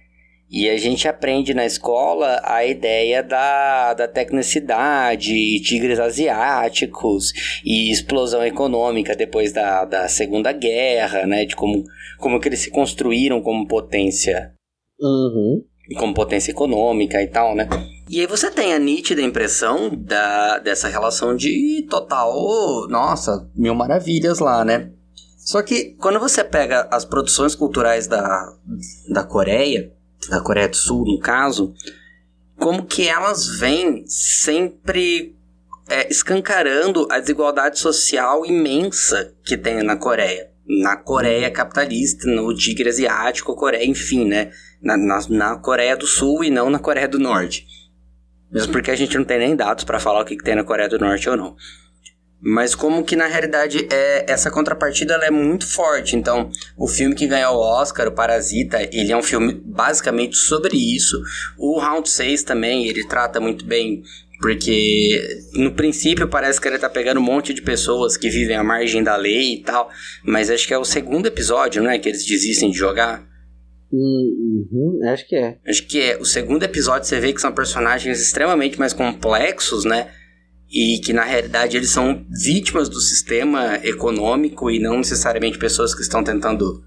E a gente aprende na escola a ideia da, da tecnicidade, tigres asiáticos e explosão econômica depois da, da Segunda Guerra, né? De como, como que eles se construíram como potência Uhum. como potência econômica e tal, né? E aí você tem a nítida impressão da, dessa relação de total, nossa, mil maravilhas lá, né? Só que quando você pega as produções culturais da, da Coreia, da Coreia do Sul no caso, como que elas vêm sempre é, escancarando a desigualdade social imensa que tem na Coreia. Na Coreia capitalista, no tigre asiático, Coreia, enfim, né? Na, na, na Coreia do Sul e não na Coreia do Norte. Mesmo porque a gente não tem nem dados pra falar o que, que tem na Coreia do Norte ou não. Mas como que na realidade é, essa contrapartida ela é muito forte. Então, o filme que ganhou o Oscar, o Parasita, ele é um filme basicamente sobre isso. O Round 6 também, ele trata muito bem, porque no princípio parece que ele tá pegando um monte de pessoas que vivem à margem da lei e tal. Mas acho que é o segundo episódio, né, que eles desistem de jogar. Uhum. Acho que é. Acho que é o segundo episódio você vê que são personagens extremamente mais complexos, né? E que na realidade eles são vítimas do sistema econômico e não necessariamente pessoas que estão tentando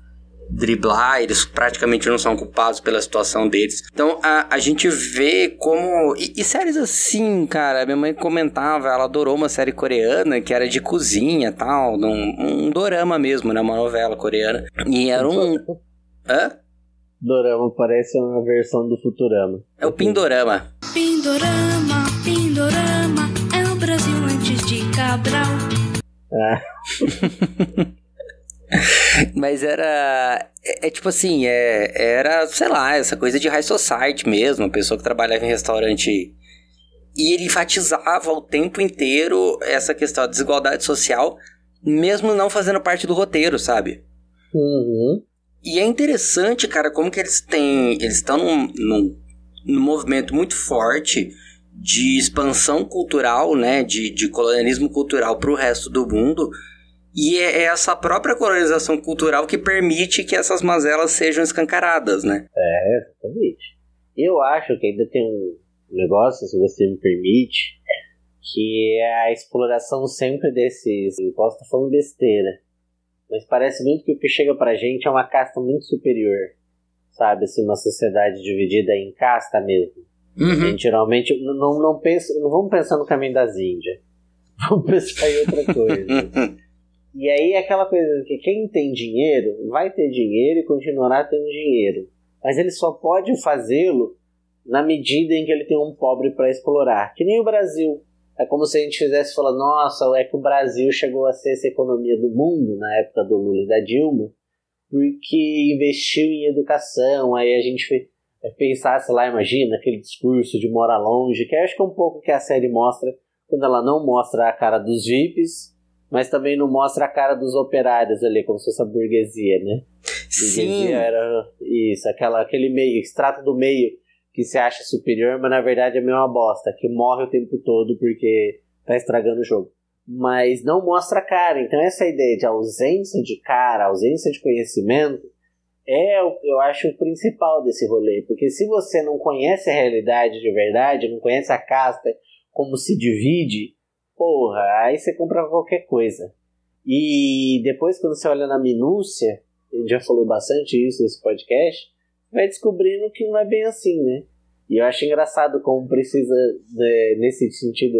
driblar, eles praticamente não são culpados pela situação deles. Então a, a gente vê como. E, e séries assim, cara, minha mãe comentava, ela adorou uma série coreana que era de cozinha e tal, um, um dorama mesmo, né? Uma novela coreana. E era um. Hã? Dorama parece uma versão do Futurama. É o Pindorama. Pindorama, Pindorama, de Cabral. Ah. Mas era. É, é tipo assim, é, era, sei lá, essa coisa de high society mesmo, uma pessoa que trabalhava em restaurante. E ele enfatizava o tempo inteiro essa questão da desigualdade social, mesmo não fazendo parte do roteiro, sabe? Uhum. E é interessante, cara, como que eles têm. Eles estão num, num, num movimento muito forte de expansão cultural, né? De, de colonialismo cultural para o resto do mundo. E é é essa própria colonização cultural que permite que essas mazelas sejam escancaradas, né? É, exatamente. Eu acho que ainda tem um negócio, se você me permite, que é a exploração sempre desses. Eu posso estar besteira, mas parece muito que o que chega pra gente é uma casta muito superior. Sabe, assim, uma sociedade dividida em casta mesmo. A gente geralmente n- não, não, pensa, não vamos pensar no caminho das Índias. Vamos pensar em outra coisa. E aí é aquela coisa que quem tem dinheiro vai ter dinheiro e continuará tendo dinheiro. Mas ele só pode fazê-lo na medida em que ele tem um pobre para explorar. Que nem o Brasil. É como se a gente fizesse falar, nossa, é que o Brasil chegou a ser essa economia do mundo na época do Lula e da Dilma, porque investiu em educação, aí a gente fe- pensasse lá, imagina, aquele discurso de mora longe, que acho que é um pouco que a série mostra, quando ela não mostra a cara dos VIPs, mas também não mostra a cara dos operários ali, como se fosse a burguesia, né? Sim. Burguesia era isso, aquela, aquele meio, extrato do meio que se acha superior, mas na verdade é meio uma bosta, que morre o tempo todo porque tá estragando o jogo. mas não mostra a cara. Então essa ideia de ausência de cara, ausência de conhecimento, é, eu acho, o principal desse rolê. Porque se você não conhece a realidade de verdade, não conhece a casta, como se divide, porra, aí você compra qualquer coisa. E depois, quando você olha na minúcia, a gente já falou bastante isso nesse podcast, vai descobrindo que não é bem assim, né? E eu acho engraçado como precisa, né, nesse sentido,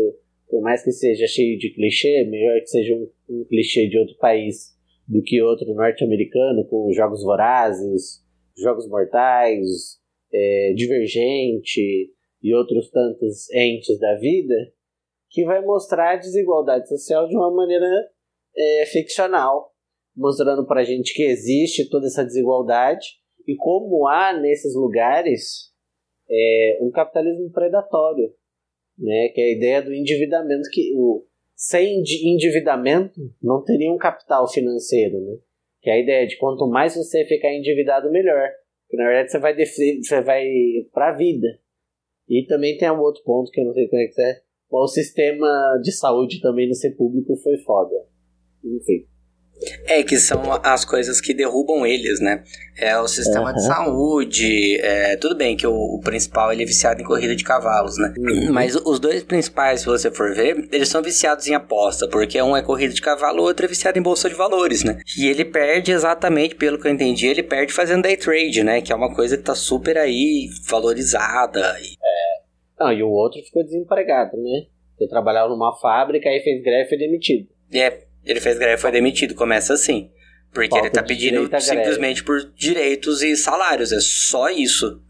por mais que seja cheio de clichê, melhor que seja um, um clichê de outro país do que outro norte-americano, com jogos vorazes, jogos mortais, é, divergente e outros tantos entes da vida, que vai mostrar a desigualdade social de uma maneira é, ficcional, mostrando pra gente que existe toda essa desigualdade e como há nesses lugares é, um capitalismo predatório, né, que é a ideia do endividamento que o sem endividamento não teria um capital financeiro, né? Que é a ideia de quanto mais você ficar endividado melhor, porque na verdade você vai você vai para a vida. E também tem um outro ponto que eu não sei como é que é, o sistema de saúde também no ser público foi foda. Enfim. É, que são as coisas que derrubam eles, né? É o sistema uhum. de saúde, é, tudo bem que o, o, principal ele é viciado em corrida de cavalos, né? Uhum. Mas os dois principais, se você for ver, eles são viciados em aposta, porque um é corrida de cavalo, o outro é viciado em bolsa de valores, né? E ele perde exatamente, pelo que eu entendi, ele perde fazendo day trade, né? Que é uma coisa que tá super aí valorizada. É. Não, e o outro ficou desempregado, né? Ele trabalhava numa fábrica, aí fez greve e foi demitido. É, ele fez greve e foi demitido. Começa assim. Porque Falta ele tá pedindo simplesmente por direitos e salários. É só isso.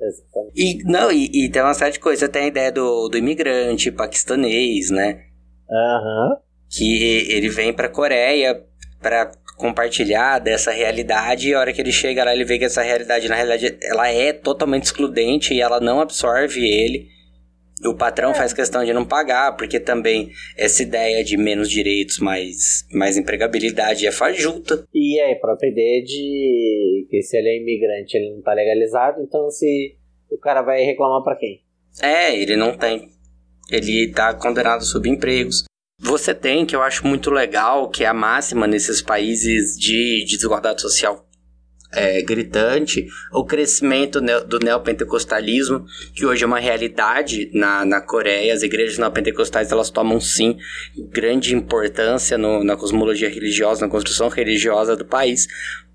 Exatamente. E, não, e, e, tem uma série de coisas. Tem a ideia do, do imigrante paquistanês, né? Uhum. Que ele vem pra Coreia para compartilhar dessa realidade e a hora que ele chega lá ele vê que essa realidade na realidade ela é totalmente excludente e ela não absorve ele o patrão é. faz questão de não pagar, porque também essa ideia de menos direitos, mais, mais empregabilidade é fajuta. E aí, a própria ideia de que se ele é imigrante, ele não tá legalizado, então se o cara vai reclamar para quem? É, ele não tem. Ele tá condenado a subempregos. Você tem, que eu acho muito legal, que é a máxima nesses países de desigualdade social é, gritante o crescimento do neopentecostalismo, que hoje é uma realidade na, na Coreia. As igrejas neopentecostais elas tomam sim grande importância no, na cosmologia religiosa, na construção religiosa do país.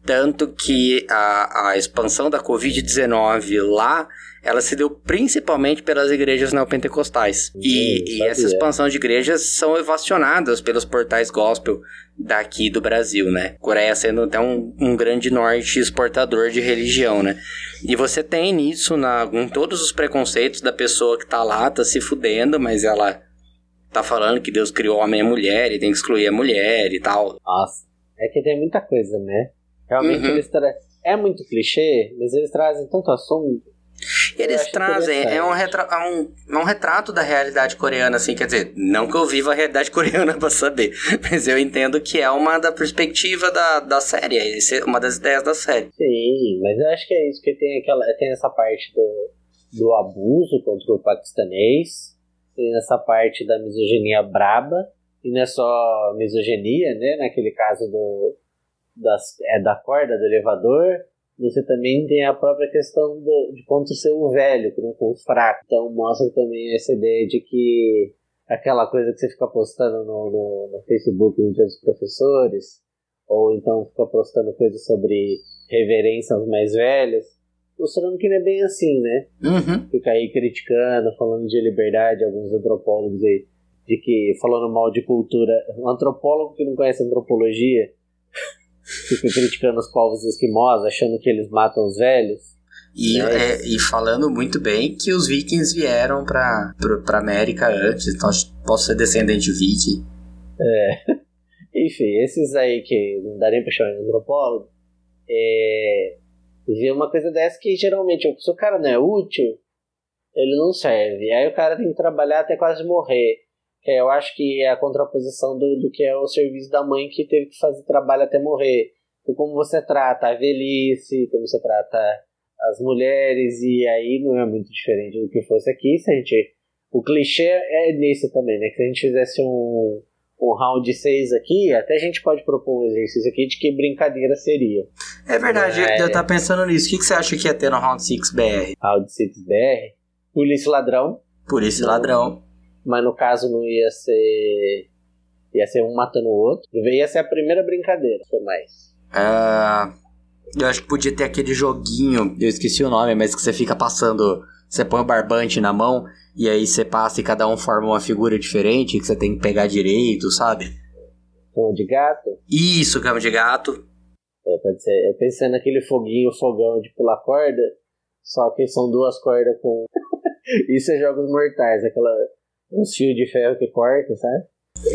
Tanto que a, a expansão da Covid-19 lá ela se deu principalmente pelas igrejas neopentecostais. E, e essa expansão de igrejas são evacionadas pelos portais gospel daqui do Brasil, né? Coreia sendo até um, um grande norte exportador de religião, né? E você tem nisso, na, em todos os preconceitos da pessoa que tá lá, tá se fudendo, mas ela tá falando que Deus criou homem e mulher e tem que excluir a mulher e tal. Nossa, é que tem muita coisa, né? Realmente uhum. eles tra... é muito clichê, mas eles trazem tanto assunto eles trazem, é um, retra é um, é um retrato da realidade coreana, assim, quer dizer, não que eu viva a realidade coreana pra saber, mas eu entendo que é uma da perspectiva da, da série, é uma das ideias da série. Sim, mas eu acho que é isso que tem aquela, tem essa parte do, do abuso contra o paquistanês, tem essa parte da misoginia braba, e não é só misoginia, né, naquele caso do, das, é da corda do elevador, você também tem a própria questão do, de quanto ser o velho, né, com o fraco. Então mostra também essa ideia de que aquela coisa que você fica postando no, no, no Facebook no dia dos professores, ou então fica postando coisas sobre reverência aos mais velhos, mostrando que não é bem assim, né? Uhum. Fica aí criticando, falando de liberdade, alguns antropólogos aí, de que falando mal de cultura. Um antropólogo que não conhece antropologia fica criticando os povos esquimós, achando que eles matam os velhos. E, né? é, e falando muito bem que os vikings vieram pra, pra, pra América antes, então posso ser descendente viking. É. Enfim, esses aí que não dá nem pra chamar de antropólogo, é, vê uma coisa dessa que geralmente, se o cara não é útil, ele não serve. Aí o cara tem que trabalhar até quase morrer. Que eu acho que é a contraposição do, do que é o serviço da mãe que teve que fazer trabalho até morrer. E como você trata a velhice, como você trata as mulheres, e aí não é muito diferente do que fosse aqui. Se a gente, o clichê é nisso também, né? Que se a gente fizesse um, um round 6 aqui, até a gente pode propor um exercício aqui de que brincadeira seria. É verdade, É. eu tava pensando nisso. O que, que você acha que ia ter no Round 6 BR? Round 6 BR, polícia e ladrão. Polícia e ladrão. Mas no caso não ia ser. Ia ser um matando o outro. Ia ser a primeira brincadeira, foi mais. Ah, eu acho que podia ter aquele joguinho, eu esqueci o nome, mas que você fica passando. Você põe o barbante na mão e aí você passa e cada um forma uma figura diferente que você tem que pegar direito, sabe? Cama de gato. Isso, cama de gato. É, pode ser. Eu pensei naquele foguinho, fogão de pular corda. Só que são duas cordas com. Isso é jogos mortais, aquela. Uns fios de ferro que corta, sabe?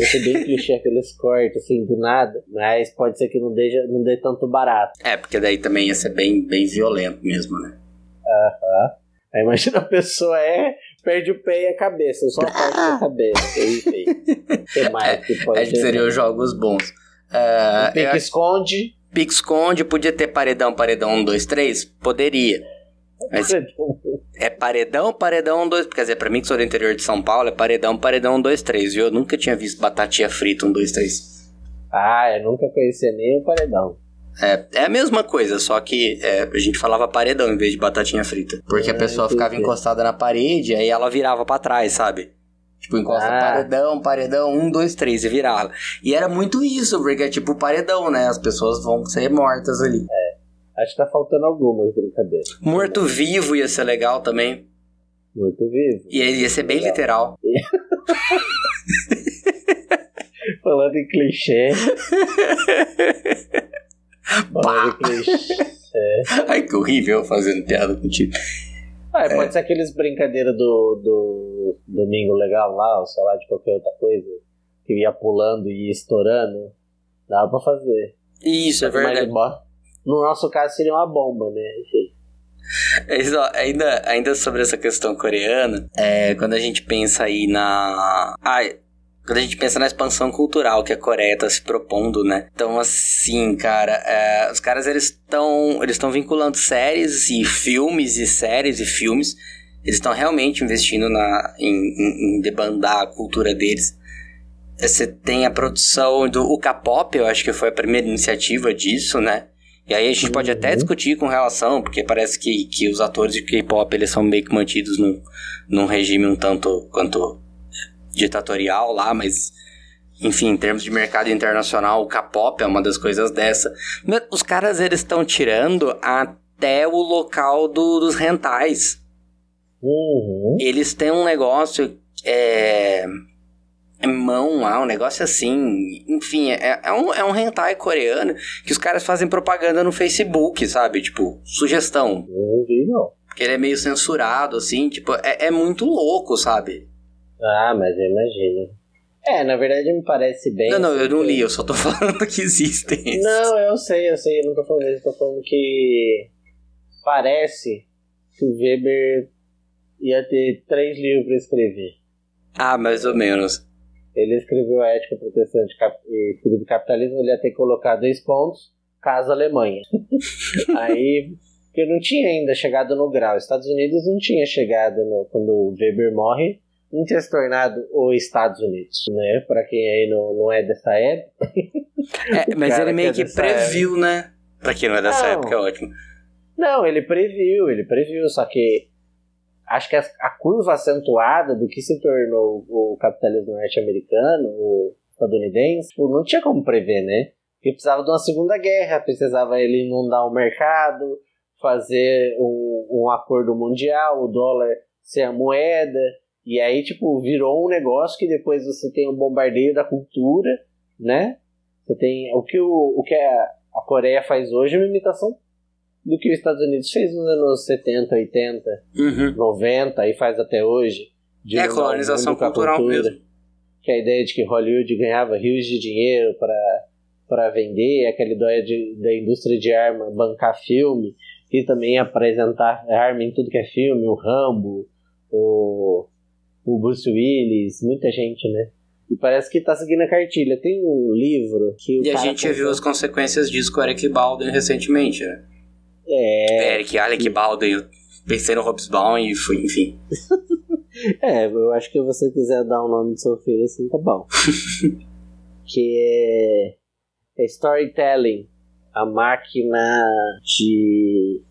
Esse é bem clichê, aqueles cortes, assim, do nada. Mas pode ser que não dê, não dê tanto barato. É, porque daí também ia ser bem, bem violento mesmo, né? Aham. Aí imagina a pessoa é, perde o pé e a cabeça, só a parte da cabeça. Enfim. Que mais que pode Acho que ter? seriam jogos bons. Ah, Pique eu acho- esconde. Pique esconde, podia ter paredão, paredão 1, 2, 3? Poderia. Mas é paredão, paredão 1, 2, quer dizer, pra mim que sou do interior de São Paulo, é paredão, paredão 1, 2, 3, viu? Eu nunca tinha visto batatinha frita 1, 2, 3. Ah, eu nunca conheci nem o paredão. É, é a mesma coisa, só que é, a gente falava paredão em vez de batatinha frita. Porque a Ah, pessoa ficava encostada na parede, aí ela virava pra trás, sabe? Tipo, encosta Ah. paredão, paredão, um, dois, três, e virava. E era muito isso, porque é tipo paredão, né? As pessoas vão ser mortas ali. Acho que tá faltando algumas brincadeiras. Morto-vivo ia ser legal também. Muito vivo. E aí ia ser bem literal. Falando em clichê. Falando em clichê. Ai, que horrível fazendo piada contigo. Ah, é, pode ser aqueles brincadeiras do, do Domingo Legal lá, ou sei lá, de qualquer outra coisa. Que ia pulando e ia estourando. Dava pra fazer. Isso, é verdade. Mas, no nosso caso seria uma bomba, né? Enfim. Ainda, ainda sobre essa questão coreana, é, quando a gente pensa aí na. Ai, quando a gente pensa na expansão cultural que a Coreia tá se propondo, né? Então, assim, cara, é, os caras eles estão eles vinculando séries e filmes e séries e filmes. Eles estão realmente investindo na, em, em, em debandar a cultura deles. Você tem a produção do K-pop, eu acho que foi a primeira iniciativa disso, né? E aí a gente pode até discutir com relação, porque parece que, que os atores de K-pop eles são meio que mantidos num, num regime um tanto quanto ditatorial lá, mas enfim, em termos de mercado internacional, o K-pop é uma das coisas dessa. Mas os caras eles estão tirando até o local do- dos rentais. Eles têm um negócio é mão lá, um negócio assim. Enfim, é, é, um, é um hentai coreano que os caras fazem propaganda no Facebook, sabe? Tipo, sugestão. Não vi, não. Porque ele é meio censurado, assim, tipo, é, é muito louco, sabe? Ah, mas eu imagino. É, na verdade me parece bem. não, não, eu não assim, li, eu só tô falando que existem. Não, eu sei, eu sei, eu não tô falando isso, eu tô falando que parece que o Weber ia ter três livros pra escrever. Ah, mais ou menos. Ele escreveu a Ética Protestante e do Capitalismo, ele ia ter colocado dois pontos, caso Alemanha. Aí, porque não tinha ainda chegado no grau. Estados Unidos não tinha chegado no, quando o Weber morre, não tinha se tornado os Estados Unidos, né? Pra quem aí não, não é dessa época. É, mas ele meio que é que previu, né? Pra quem não é dessa Não. época, é ótimo. Não, ele previu, ele previu, só que acho que a, a curva acentuada do que se tornou o capitalismo norte-americano, o estadunidense, tipo, não tinha como prever, né? Porque precisava de uma segunda guerra, precisava ele inundar o mercado, fazer um, um acordo mundial, o dólar ser a moeda, e aí, tipo, virou um negócio que depois você tem o bombardeio da cultura, né? Você tem o que, o, o que a, a Coreia faz hoje é uma imitação do que os Estados Unidos fez nos anos 70, 80, Uhum. 90 e faz até hoje. de É colonização cultural cultura. mesmo. Que a ideia de que Hollywood ganhava rios de dinheiro para vender, aquela ideia de, da indústria de arma bancar filme, e também apresentar arma em tudo que é filme, o Rambo, o, o Bruce Willis, muita gente, né? E parece que tá seguindo a cartilha. Tem um livro que E a gente viu as consequências disso com o Eric Baldwin recentemente, né? É. Eric, Alec Baldwin, eu pensei no Hobsbawm e fui, enfim. É, eu acho que se você quiser dar o nome do seu filho assim, tá bom. que é, é storytelling, a máquina de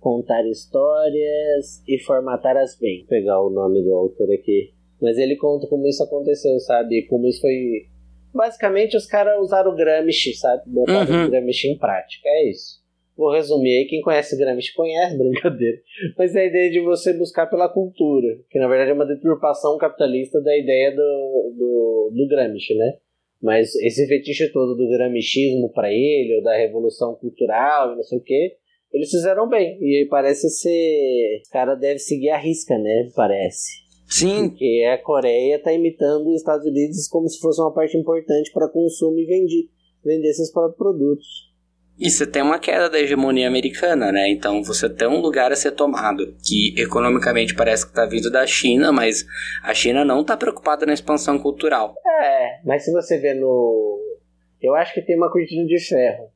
contar histórias e formatá-las bem. Vou pegar o nome do autor aqui. Mas ele conta como isso aconteceu, sabe? Como isso foi. Basicamente, os caras usaram o Gramsci, sabe? Botaram Uhum. o Gramsci em prática. É isso. Vou resumir aí. Quem conhece Gramsci conhece, brincadeira. Mas é a ideia de você buscar pela cultura, que na verdade é uma deturpação capitalista da ideia do, do, do Gramsci, né? Mas esse fetiche todo do gramscismo para ele, ou da revolução cultural, e não sei o que, eles fizeram bem. E aí parece ser. Os caras devem seguir a risca, né? Parece. Sim. Porque a Coreia tá imitando os Estados Unidos como se fosse uma parte importante para consumo e vende, vender seus próprios produtos. E você tem uma queda da hegemonia americana, né? Então você tem um lugar a ser tomado, que economicamente parece que tá vindo da China, mas a China não tá preocupada na expansão cultural. É, mas se você vê no. Eu acho que tem uma cortina de ferro.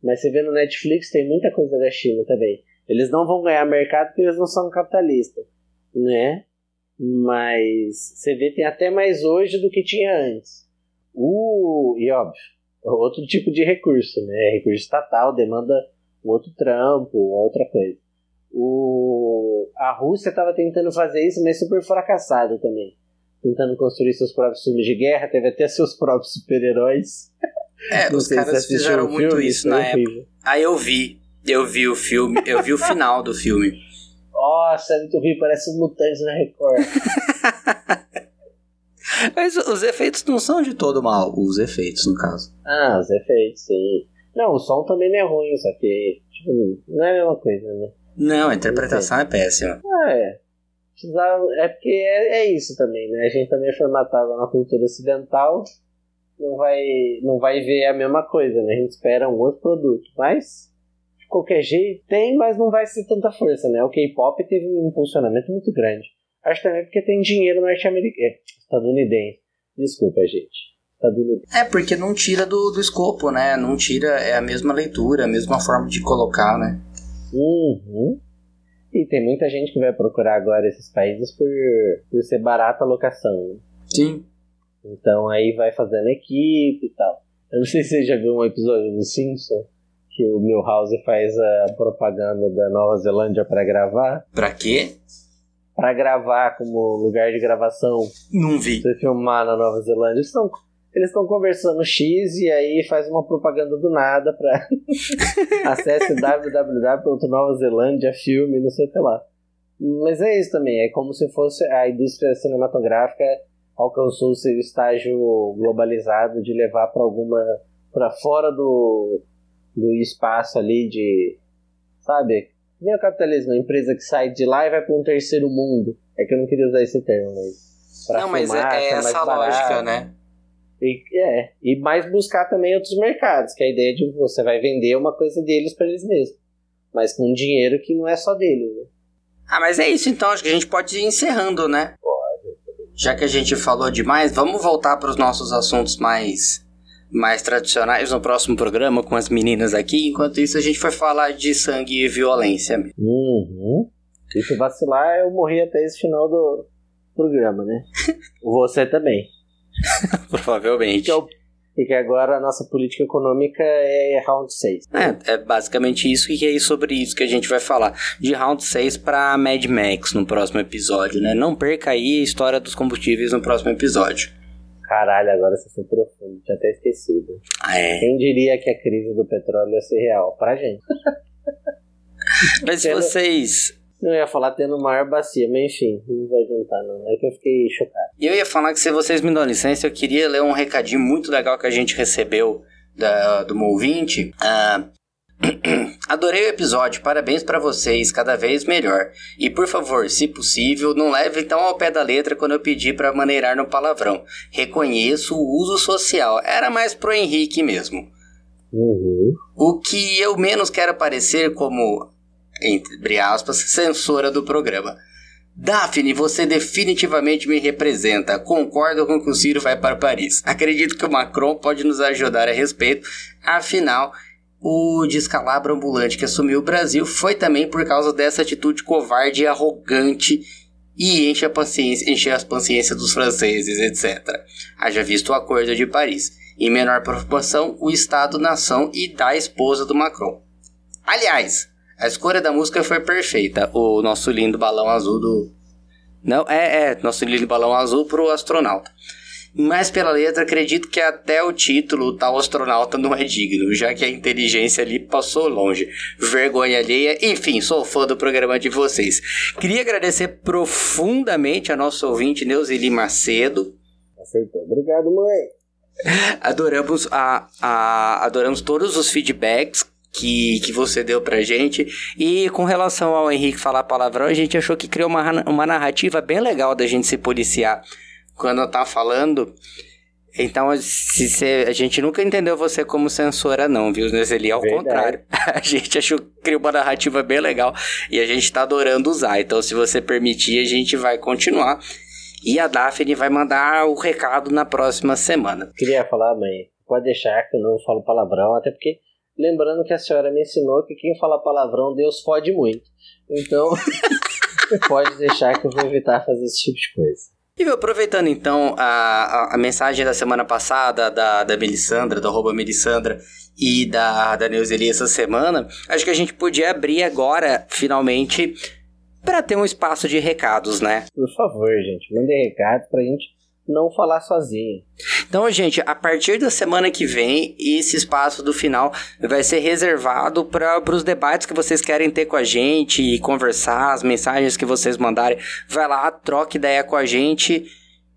Mas você vê no Netflix tem muita coisa da China também. Eles não vão ganhar mercado porque eles não são capitalistas, né? Mas você vê tem até mais hoje do que tinha antes. O e óbvio, outro tipo de recurso, né? Recurso estatal demanda um outro trampo, outra coisa. O a Rússia estava tentando fazer isso, mas super fracassado também. Tentando construir seus próprios filmes de guerra, teve até seus próprios super-heróis. É, Não os caras fizeram o muito filme, isso foi na horrível. época. Aí eu vi, eu vi o filme, eu vi o final do filme. Nossa, é muito ruim, parece um mutante na Record. Mas os efeitos não são de todo mal, os efeitos no caso. ah, os efeitos, sim. Não, o som também não é ruim, só que tipo, não é a mesma coisa, né? Não, a interpretação é péssima. Ah, é. É porque é, é isso também, né? A gente também é formatado na cultura ocidental, não vai, não vai ver a mesma coisa, né? A gente espera um outro produto, mas de qualquer jeito tem, mas não vai ser tanta força, né? O K-pop teve um impulsionamento muito grande. Acho também porque tem dinheiro norte-americano, estadunidense. Desculpa, gente. Estadunidense. É, porque não tira do, do escopo, né? Não tira, é a mesma leitura, a mesma forma de colocar, né? Uhum. E tem muita gente que vai procurar agora esses países por, por ser barata a locação. né? Sim. Então aí vai fazendo equipe e tal. Eu não sei se você já viu um episódio do Simpson que o Milhouse faz a propaganda da Nova Zelândia pra gravar. Pra quê? Pra gravar como lugar de gravação. Não vi. Você filmar na Nova Zelândia. Eles estão eles estão conversando X e aí faz uma propaganda do nada pra acesse www.novazelândia filme, não sei o que lá. Mas é isso também, é como se fosse a indústria cinematográfica alcançou o seu estágio globalizado de levar para alguma para fora do, do espaço ali de sabe? Nem o capitalismo, a empresa que sai de lá e vai para um terceiro mundo. É que eu não queria usar esse termo, mas pra não, mas é, é essa barato. lógica, né? E, é, e mais buscar também outros mercados, que é a ideia de você vai vender uma coisa deles para eles mesmos. Mas com dinheiro que não é só deles, né? Ah, mas é isso então, acho que a gente pode ir encerrando, né? Pode. Já que a gente falou demais, vamos voltar para os nossos assuntos mais mais tradicionais no próximo programa com as meninas aqui. Enquanto isso, a gente vai falar de sangue e violência. Uhum. E se vacilar, eu morri até esse final do programa, né? Você também. Provavelmente. Porque, porque agora a nossa política econômica é round 6. É, é basicamente isso e é sobre isso que a gente vai falar. De Round 6 para Mad Max no próximo episódio, né? Não perca aí a história dos combustíveis no próximo episódio. Caralho, agora você foi profundo, tinha até esquecido. Ah, é. Quem diria que a crise do petróleo ia ser real? Pra gente. Mas se Tendo- vocês. Eu ia falar tendo maior bacia, mas enfim, não vai juntar não. É que eu fiquei chocado. E eu ia falar que se vocês me dão licença, eu queria ler um recadinho muito legal que a gente recebeu da, do meu ouvinte. Ah, Adorei o episódio, parabéns pra vocês, cada vez melhor. E por favor, se possível, não leve tão ao pé da letra quando eu pedi pra maneirar no palavrão. Reconheço o uso social, era mais pro Henrique mesmo. Uhum. O que eu menos quero parecer como, entre aspas, censora do programa. Daphne, você definitivamente me representa. Concordo com que o Ciro vai para Paris. Acredito que o Macron pode nos ajudar a respeito. Afinal, o descalabro ambulante que assumiu o Brasil foi também por causa dessa atitude covarde e arrogante e enche, a paciência, enche as paciências dos franceses, etc. Haja visto o acordo de Paris. Em menor proporção, o Estado-nação e da esposa do Macron. Aliás, a escolha da música foi perfeita. O nosso lindo balão azul do. Não, é, é, nosso lindo balão azul pro astronauta. Mas pela letra, acredito que até o título, tal astronauta, não é digno, já que a inteligência ali passou longe. Vergonha alheia. Enfim, sou fã do programa de vocês. Queria agradecer profundamente a nosso ouvinte Neuzeli Macedo. Acertou. Obrigado, mãe. Adoramos, a, a, adoramos todos os feedbacks que, que você deu pra gente. E com relação ao Henrique falar palavrão, a gente achou que criou uma, uma narrativa bem legal da gente se policiar quando tá falando. Então, se a gente nunca entendeu você como censora, não, viu, Nezeli? Ao Verdade. contrário. A gente achou que criou uma narrativa bem legal e a gente tá adorando usar. Então, se você permitir, a gente vai continuar. E a Daphne vai mandar o recado na próxima semana. Queria falar, mãe, pode deixar que eu não falo palavrão, até porque lembrando que a senhora me ensinou que quem fala palavrão, Deus fode muito. Então, pode deixar que eu vou evitar fazer esse tipo de coisa. E aproveitando então a, a, a, mensagem da semana passada da, da Melissandra, do arroba Melissandra e da, da Neuzeli essa semana, acho que a gente podia abrir agora, finalmente, para ter um espaço de recados, né? Por favor, gente, mandem recados pra gente não falar sozinho. Então, gente, a partir da semana que vem, esse espaço do final vai ser reservado para os debates que vocês querem ter com a gente e conversar, as mensagens que vocês mandarem. Vai lá, troque ideia com a gente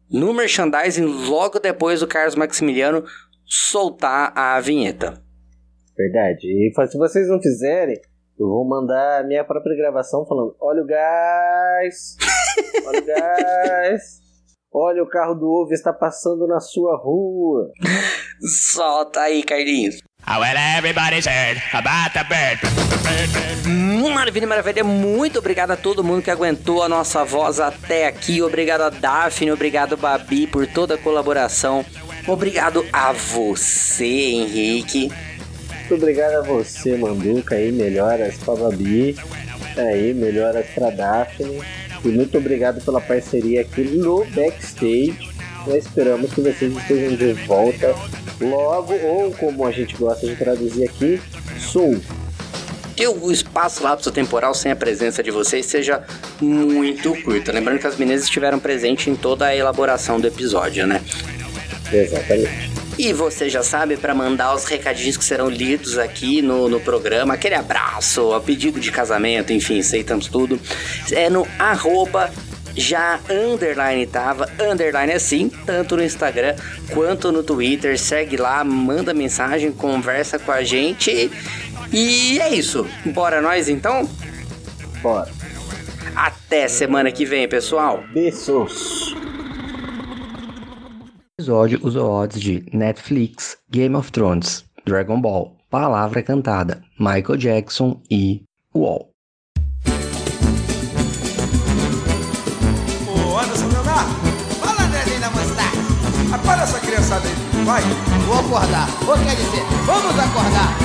no merchandising logo depois do Carlos Maximiliano soltar a vinheta. Verdade. E se vocês não fizerem, eu vou mandar a minha própria gravação falando: olha o gás! Olha o gás! Olha, o carro do ovo está passando na sua rua. Solta aí, Carlinhos. Bird. Hum, maravilha, maravilha. Muito obrigado a todo mundo que aguentou a nossa voz até aqui. Obrigado a Daphne, obrigado Babi por toda a colaboração. Obrigado a você, Henrique. Muito obrigado a você, Manduca, aí, melhoras pra Babi. Aí, melhoras pra Daphne. E muito obrigado pela parceria aqui no backstage. Nós esperamos que vocês estejam de volta logo, ou como a gente gosta de traduzir aqui, soon. Que o espaço lapso temporal sem a presença de vocês seja muito curto. Lembrando que as meninas estiveram presentes em toda a elaboração do episódio, né? Exatamente. E você já sabe, para mandar os recadinhos que serão lidos aqui no, no programa, aquele abraço, a pedido de casamento, enfim, aceitamos tudo, é no arroba já underline tava, underline assim, tanto no Instagram quanto no Twitter. Segue lá, manda mensagem, conversa com a gente. E é isso. Bora nós então? Bora. Até semana que vem, pessoal. Beijos episódio usou odds de Netflix, Game of Thrones, Dragon Ball, Palavra Cantada, Michael Jackson e UOL. Ô Anderson Leonardo, fala Andrezinho da Mostarda. Acorda essa criançada aí, vai. Vou acordar, ou quer dizer, vamos acordar.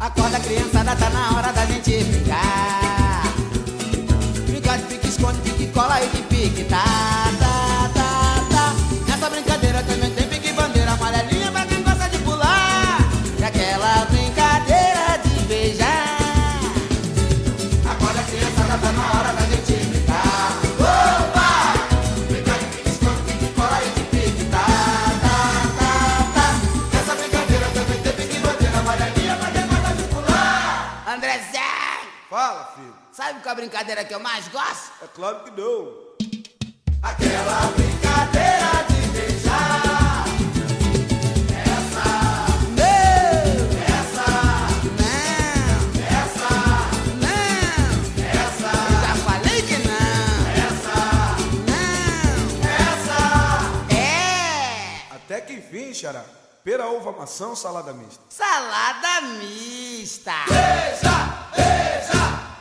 Acorda criançada, tá na hora da gente brincar esconde, pique, cola e pique tá, Sabe qual é a brincadeira que eu mais gosto? É claro que não. Aquela brincadeira de beijar. Essa. Não. Essa. Não. Essa. Não. Essa. Já falei que não. Essa. Não. Essa. É. Até que enfim, xará. Pera, uva, maçã ou salada mista? Salada mista. Beija, beija.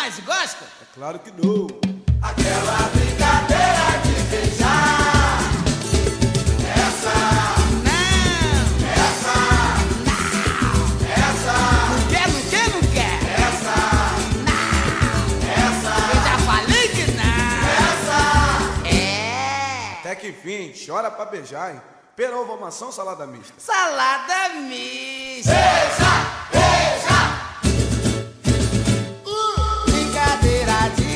mais gosta? É claro que não. Aquela brincadeira de beijar. Essa. Enfim, chora pra beijar, hein? Perão, vomação, salada mista. Salada mista! Beija! Beija! did I do?